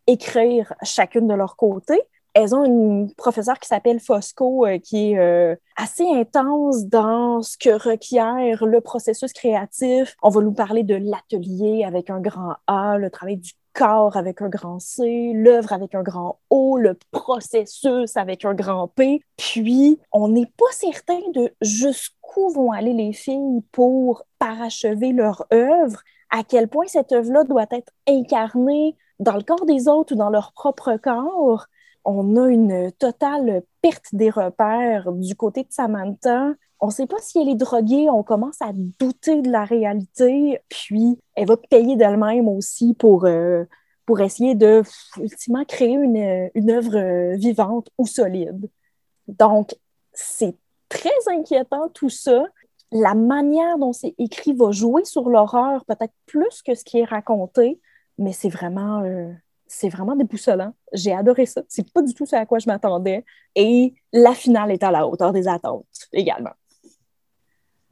écrire chacune de leur côté. Elles ont une professeure qui s'appelle Fosco, qui est assez intense dans ce que requiert le processus créatif. On va nous parler de l'atelier avec un grand A, le travail du corps avec un grand C, l'œuvre avec un grand O, le processus avec un grand P. Puis, on n'est pas certain de jusqu'où vont aller les filles pour parachever leur œuvre, à quel point cette œuvre-là doit être incarnée dans le corps des autres ou dans leur propre corps. On a une totale perte des repères du côté de Samantha on ne sait pas si elle est droguée, on commence à douter de la réalité, puis elle va payer d'elle-même aussi pour, euh, pour essayer de, ultimement, créer une, une œuvre euh, vivante ou solide. Donc, c'est très inquiétant tout ça. La manière dont c'est écrit va jouer sur l'horreur peut-être plus que ce qui est raconté, mais c'est vraiment, euh, vraiment déboussolant. J'ai adoré ça. C'est pas du tout ce à quoi je m'attendais. Et la finale est à la hauteur des attentes également.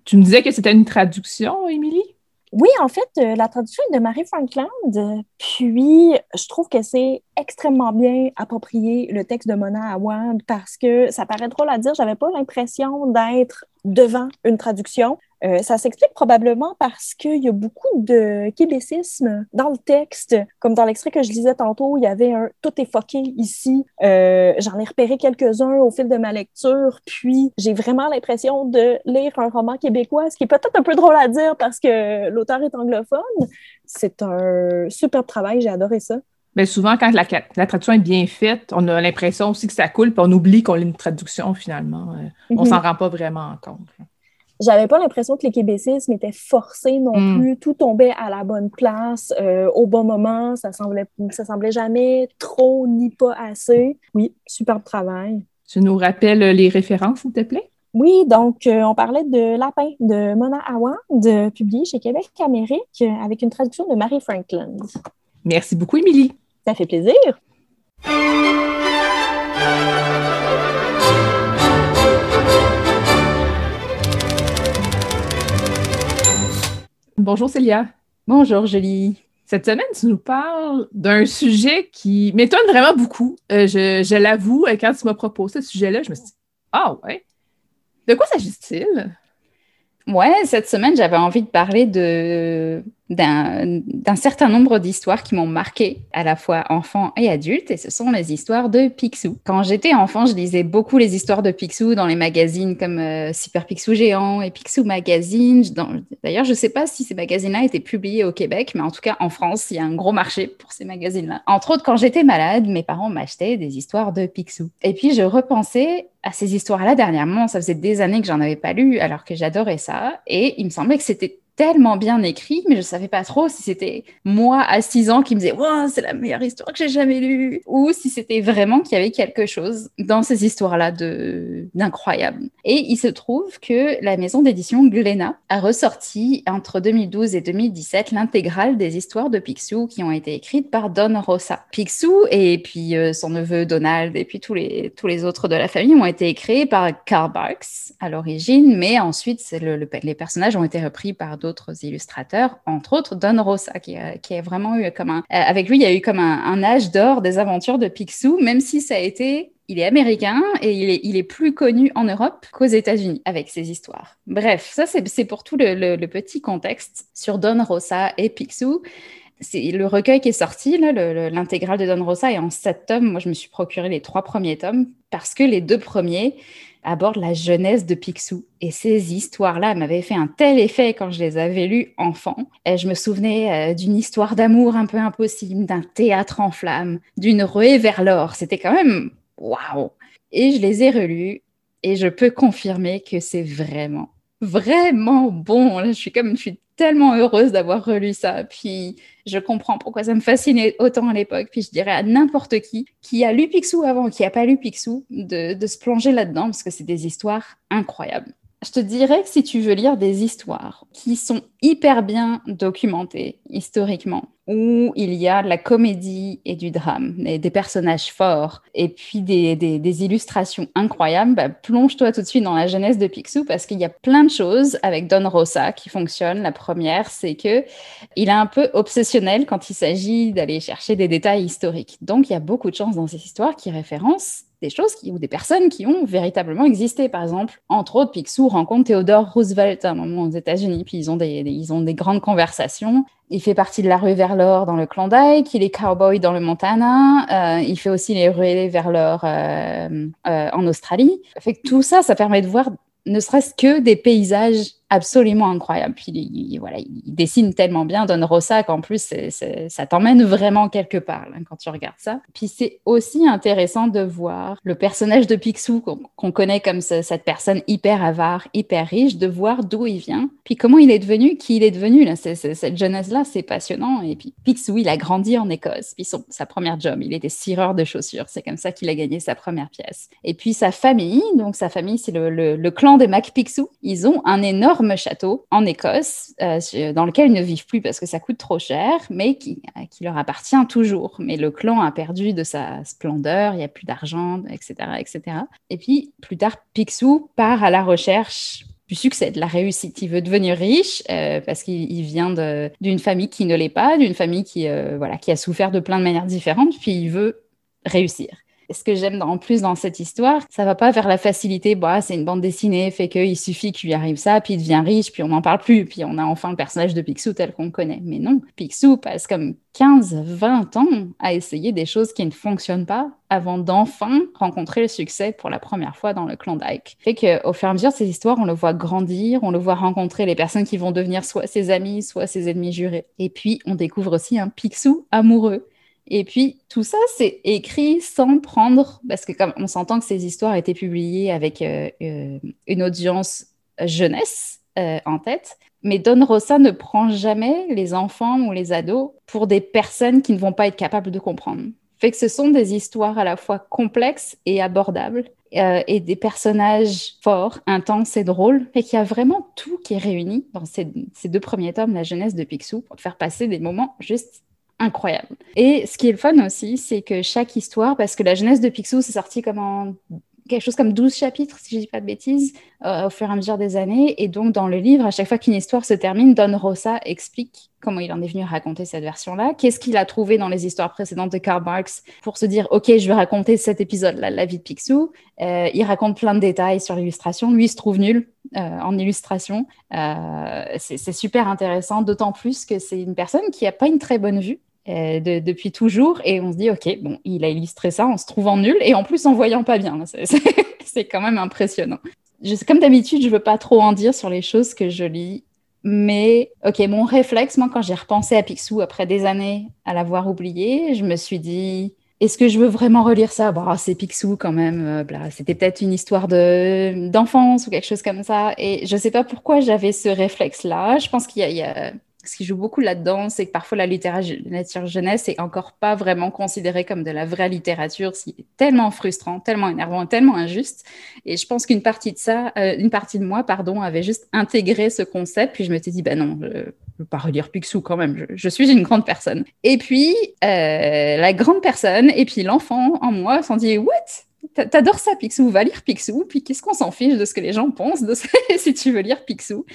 Tu me disais que c'était une traduction, Émilie? Oui, en fait, euh, la traduction est de Marie Frankland. Puis, je trouve que c'est extrêmement bien approprié le texte de Mona Awad parce que ça paraît drôle à dire, j'avais pas l'impression d'être devant une traduction. Euh, ça s'explique probablement parce qu'il y a beaucoup de québécisme dans le texte. Comme dans l'extrait que je lisais tantôt, il y avait un tout est foqué ici. Euh, j'en ai repéré quelques-uns au fil de ma lecture. Puis j'ai vraiment l'impression de lire un roman québécois, ce qui est peut-être un peu drôle à dire parce que l'auteur est anglophone. C'est un superbe travail, j'ai adoré ça. Mais souvent, quand la, traduction est bien faite, on a l'impression aussi que ça coule, puis on oublie qu'on a une traduction finalement. Euh, on ne mhm. s'en rend pas vraiment compte j'avais pas l'impression que les québécismes étaient forcés non hmm. plus. Tout tombait à la bonne place, euh, au bon moment. Ça semblait, ça semblait jamais trop ni pas assez. Oui, superbe travail. Tu nous rappelles les références, s'il te plaît? Oui, donc euh, on parlait de Lapin de Mona Awad, publié chez Québec Amérique, avec une traduction de Marie Franklin. Merci beaucoup, Émilie. Ça fait plaisir. Bonjour Célia. Bonjour Julie. Cette semaine, tu nous parles d'un sujet qui m'étonne vraiment beaucoup. Euh, je, l'avoue, euh, quand tu m'as proposé ce sujet-là, je me suis dit Ah ouais. De quoi s'agit-il? Ouais, cette semaine, j'avais envie de parler de d'un certain nombre d'histoires qui m'ont marqué à la fois enfant et adulte, et ce sont les histoires de Picsou. Quand j'étais enfant, je lisais beaucoup les histoires de Picsou dans les magazines comme euh, Super Picsou Géant et Picsou Magazine. D'ailleurs, je ne sais pas si ces magazines-là étaient publiés au Québec, mais en tout cas en France, il y a un gros marché pour ces magazines-là. Entre autres, quand j'étais malade, mes parents m'achetaient des histoires de Picsou. Et puis, je repensais à ces histoires-là dernièrement. Ça faisait des années que j'en avais pas lu, alors que j'adorais ça, et il me semblait que c'était tellement bien écrit, mais je savais pas trop si c'était moi à 6 ans qui me disais wow, c'est la meilleure histoire que j'ai jamais lue, ou si c'était vraiment qu'il y avait quelque chose dans ces histoires-là de d'incroyable. Et il se trouve que la maison d'édition Glénat a ressorti entre 2012 et 2017 l'intégrale des histoires de Picsou qui ont été écrites par Don Rosa. Picsou et puis euh, son neveu Donald et puis tous les tous les autres de la famille ont été créés par Karl Barks à l'origine, mais ensuite le, les personnages ont été repris par d'autres illustrateurs, entre autres Don Rosa, qui, a, qui a vraiment eu comme un... Euh, avec lui, il y a eu comme un, âge d'or des aventures de Picsou, même si ça a été il est américain et il est, il est plus connu en Europe qu'aux États-Unis avec ses histoires. Bref, ça c'est pour tout le, petit contexte sur Don Rosa et Picsou. C'est le recueil qui est sorti, l'intégrale de Don Rosa est en sept tomes. Moi, je me suis procuré les trois premiers tomes parce que les deux premiers, aborde la jeunesse de Picsou. Et ces histoires-là m'avaient fait un tel effet quand je les avais lues enfant. Et je me souvenais euh, d'une histoire d'amour un peu impossible, d'un théâtre en flammes, d'une ruée vers l'or. C'était quand même waouh. Et je les ai relus et je peux confirmer que c'est vraiment, vraiment bon. je suis comme, je suis tellement heureuse d'avoir relu ça. Puis je comprends pourquoi ça me fascinait autant à l'époque. Puis je dirais à n'importe qui qui a lu Picsou avant, qui n'a pas lu Picsou, de, de se plonger là-dedans parce que c'est des histoires incroyables. Je te dirais que si tu veux lire des histoires qui sont hyper bien documentées historiquement, où il y a de la comédie et du drame, des personnages forts, et puis des, illustrations incroyables, bah, plonge-toi tout de suite dans la jeunesse de Picsou parce qu'il y a plein de choses avec Don Rosa qui fonctionnent. La première, c'est que il est un peu obsessionnel quand il s'agit d'aller chercher des détails historiques. Donc, il y a beaucoup de choses dans ces histoires qui référencent des choses qui, ou des personnes qui ont véritablement existé. Par exemple, entre autres, Picsou rencontre Theodore Roosevelt à un moment aux États-Unis, puis ils ont, des, ils ont des grandes conversations. Il fait partie de la rue vers l'or dans le Klondike, il est cowboy dans le Montana, euh, il fait aussi les ruées vers l'or euh, euh, en Australie. Fait que tout ça, ça permet de voir ne serait-ce que des paysages absolument incroyable. Puis il, voilà, il dessine tellement bien Don Rosa qu'en plus, ça t'emmène vraiment quelque part quand tu regardes ça. Puis c'est aussi intéressant de voir le personnage de Picsou qu'on connaît comme cette personne hyper avare, hyper riche, de voir d'où il vient, puis comment il est devenu, qui il est devenu. Là, cette jeunesse-là, c'est passionnant. Et puis Picsou, il a grandi en Écosse. Puis son, sa première job, il était cireur de chaussures. C'est comme ça qu'il a gagné sa première pièce. Et puis sa famille, donc sa famille, c'est le, le clan des Mac Picsou. Ils ont un énorme château en Écosse, euh, dans lequel ils ne vivent plus parce que ça coûte trop cher, mais qui, euh, leur appartient toujours. Mais le clan a perdu de sa splendeur, il n'y a plus d'argent, etc., etc. Et puis, plus tard, Picsou part à la recherche du succès, de la réussite. Il veut devenir riche euh, parce qu'il vient d'une famille qui ne l'est pas, d'une famille qui, voilà, qui a souffert de plein de manières différentes, puis il veut réussir ce que j'aime en plus dans cette histoire, ça va pas vers la facilité. Bah, c'est une bande dessinée, fait qu'il suffit qu'il lui arrive ça, puis il devient riche, puis on n'en parle plus, puis on a enfin le personnage de Picsou tel qu'on connaît. Mais non, Picsou passe comme 15, 20 ans à essayer des choses qui ne fonctionnent pas avant d'enfin rencontrer le succès pour la première fois dans le Klondike. Fait qu'au fur et à mesure de ces histoires, on le voit grandir, on le voit rencontrer les personnes qui vont devenir soit ses amis, soit ses ennemis jurés. Et puis, on découvre aussi un Picsou amoureux et puis, tout ça, c'est écrit sans prendre, parce que comme on s'entend que ces histoires étaient publiées avec euh, euh, une audience jeunesse euh, en tête, mais Don Rosa ne prend jamais les enfants ou les ados pour des personnes qui ne vont pas être capables de comprendre. Fait que ce sont des histoires à la fois complexes et abordables, et des personnages forts, intenses et drôles, et qu'il y a vraiment tout qui est réuni dans ces, deux premiers tomes, La jeunesse de Picsou, pour faire passer des moments juste incroyable. Et ce qui est le fun aussi, c'est que chaque histoire, parce que la jeunesse de Picsou, c'est sorti comme en quelque chose comme 12 chapitres, si je dis pas de bêtises, euh, au fur et à mesure des années. Et donc, dans le livre, à chaque fois qu'une histoire se termine, Don Rosa explique comment il en est venu raconter cette version-là, qu'est-ce qu'il a trouvé dans les histoires précédentes de Karl Marx pour se dire, OK, je vais raconter cet épisode-là, la vie de Picsou. Euh, il raconte plein de détails sur l'illustration. Lui, il se trouve nul euh, en illustration. c'est super intéressant, d'autant plus que c'est une personne qui n'a pas une très bonne vue. Euh, depuis toujours. Et on se dit, OK, bon, il a illustré ça en se trouvant nul et en plus en voyant pas bien. C'est quand même impressionnant. Comme d'habitude, je veux pas trop en dire sur les choses que je lis. Mais, OK, mon réflexe, moi, quand j'ai repensé à Picsou après des années à l'avoir oublié, je me suis dit, est-ce que je veux vraiment relire ça? Bah, C'est Picsou quand même. Euh, C'était peut-être une histoire d'enfance ou quelque chose comme ça. Et je sais pas pourquoi j'avais ce réflexe-là. Je pense qu'il y, a ce qui joue beaucoup là-dedans, c'est que parfois la littérature jeunesse est encore pas vraiment considérée comme de la vraie littérature, c'est tellement frustrant, tellement énervant, tellement injuste. Et je pense qu'une partie de ça, euh, une partie de moi, pardon, avait juste intégré ce concept, puis je me suis dit, ben non, je ne veux pas relire Picsou quand même, je, suis une grande personne. Et puis, euh, la grande personne, et puis l'enfant en moi s'en dit, what? T'adores ça, Picsou, va lire Picsou, puis qu'est-ce qu'on s'en fiche de ce que les gens pensent si tu veux lire Picsou?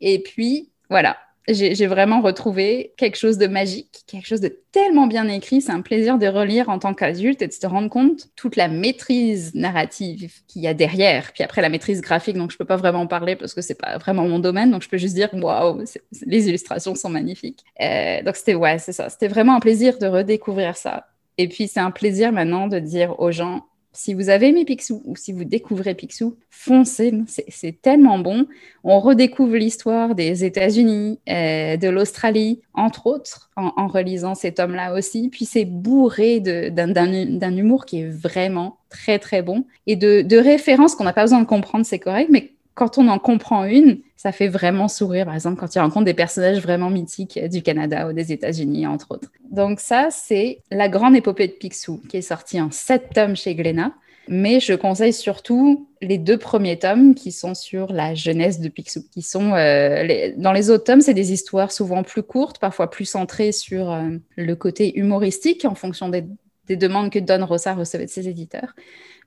Et puis, voilà, j'ai vraiment retrouvé quelque chose de magique, quelque chose de tellement bien écrit. C'est un plaisir de relire en tant qu'adulte et de se rendre compte toute la maîtrise narrative qu'il y a derrière. Puis après, la maîtrise graphique, donc je peux pas vraiment en parler parce que c'est pas vraiment mon domaine. Donc je peux juste dire, waouh, les illustrations sont magnifiques. Euh, donc c'était, ouais, c'est ça. C'était vraiment un plaisir de redécouvrir ça. Et puis c'est un plaisir maintenant de dire aux gens, si vous avez aimé Picsou ou si vous découvrez Picsou, foncez, c'est tellement bon. On redécouvre l'histoire des États-Unis, euh, de l'Australie, entre autres, en, relisant ces tomes-là aussi. Puis c'est bourré d'un humour qui est vraiment très très bon et de, de références qu'on n'a pas besoin de comprendre, c'est correct, mais quand on en comprend une, ça fait vraiment sourire, par exemple, quand il rencontre des personnages vraiment mythiques du Canada ou des États-Unis, entre autres. Donc ça, c'est La Grande Épopée de Picsou, qui est sortie en sept tomes chez Glénat. Mais je conseille surtout les deux premiers tomes qui sont sur la jeunesse de Picsou. Qui sont, euh, dans les autres tomes, c'est des histoires souvent plus courtes, parfois plus centrées sur euh, le côté humoristique en fonction des, des demandes que Don Rosa recevait de ses éditeurs.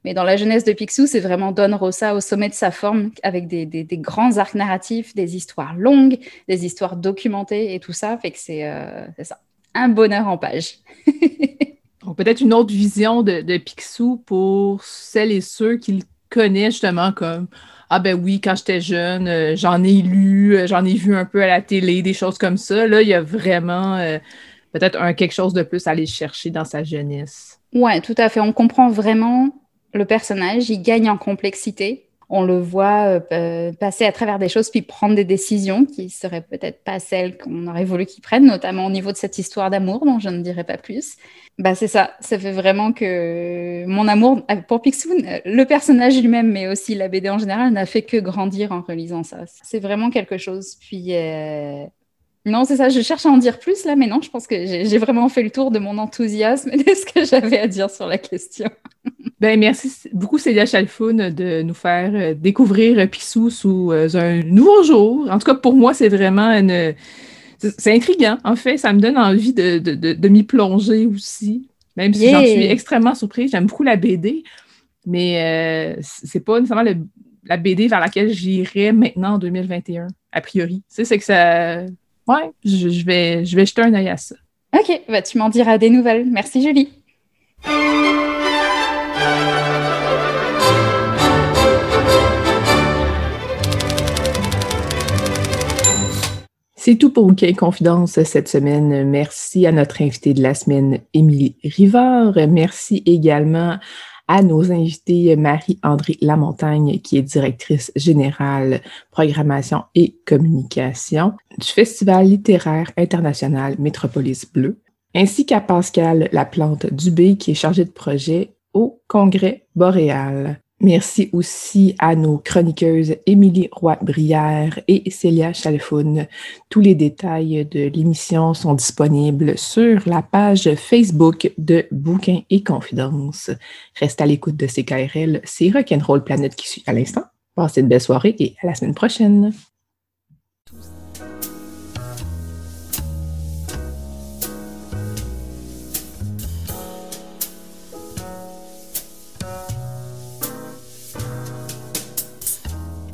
Mais dans la jeunesse de Picsou, c'est vraiment Don Rosa au sommet de sa forme, avec des, grands arcs narratifs, des histoires longues, des histoires documentées et tout ça. Fait que c'est euh, ça. Un bonheur en page. Peut-être une autre vision de, de, Picsou pour celles et ceux qui le connaissent justement comme Ah ben oui, quand j'étais jeune, euh, j'en ai lu, euh, j'en ai vu un peu à la télé, des choses comme ça. Là, il y a vraiment peut-être un quelque chose de plus à aller chercher dans sa jeunesse. Ouais, tout à fait. On comprend vraiment le personnage, il gagne en complexité. On le voit euh, euh, passer à travers des choses puis prendre des décisions qui seraient peut-être pas celles qu'on aurait voulu qu'il prenne, notamment au niveau de cette histoire d'amour dont je ne dirai pas plus. Bah c'est ça, ça fait vraiment que mon amour pour Picsou, le personnage lui-même, mais aussi la BD en général, n'a fait que grandir en relisant ça. C'est vraiment quelque chose. Puis euh, non, c'est ça, je cherche à en dire plus là, mais non, je pense que j'ai vraiment fait le tour de mon enthousiasme et de ce que j'avais à dire sur la question. Ben, merci beaucoup, Célia Chalfoun, de nous faire euh, découvrir Pissou sous euh, un nouveau jour. En tout cas, pour moi, c'est vraiment une. C'est intriguant, en fait. Ça me donne envie de, m'y plonger aussi, même si j'en suis extrêmement surprise. J'aime beaucoup la BD, mais euh, c'est pas nécessairement la BD vers laquelle j'irai maintenant en 2021, a priori. Tu sais, c'est que ça ouais, je, vais, je vais jeter un œil à ça. Ok, bah, tu m'en diras des nouvelles. Merci Julie. C'est tout pour Bouquin Confidence cette semaine. Merci à notre invité de la semaine, Émilie Rivard. Merci également à nos invités Marie-André Lamontagne, qui est directrice générale programmation et communication du Festival littéraire international Métropolis Bleu, ainsi qu'à Pascal Laplante Dubé, qui est chargé de projet au Congrès boréal. Merci aussi à nos chroniqueuses Émilie Roy-Brière et Célia Chalfoun. Tous les détails de l'émission sont disponibles sur la page Facebook de Bouquins et Confidences. Reste à l'écoute de CKRL, c'est Rock'n'Roll Planète qui suit à l'instant. Passez une belle soirée et à la semaine prochaine.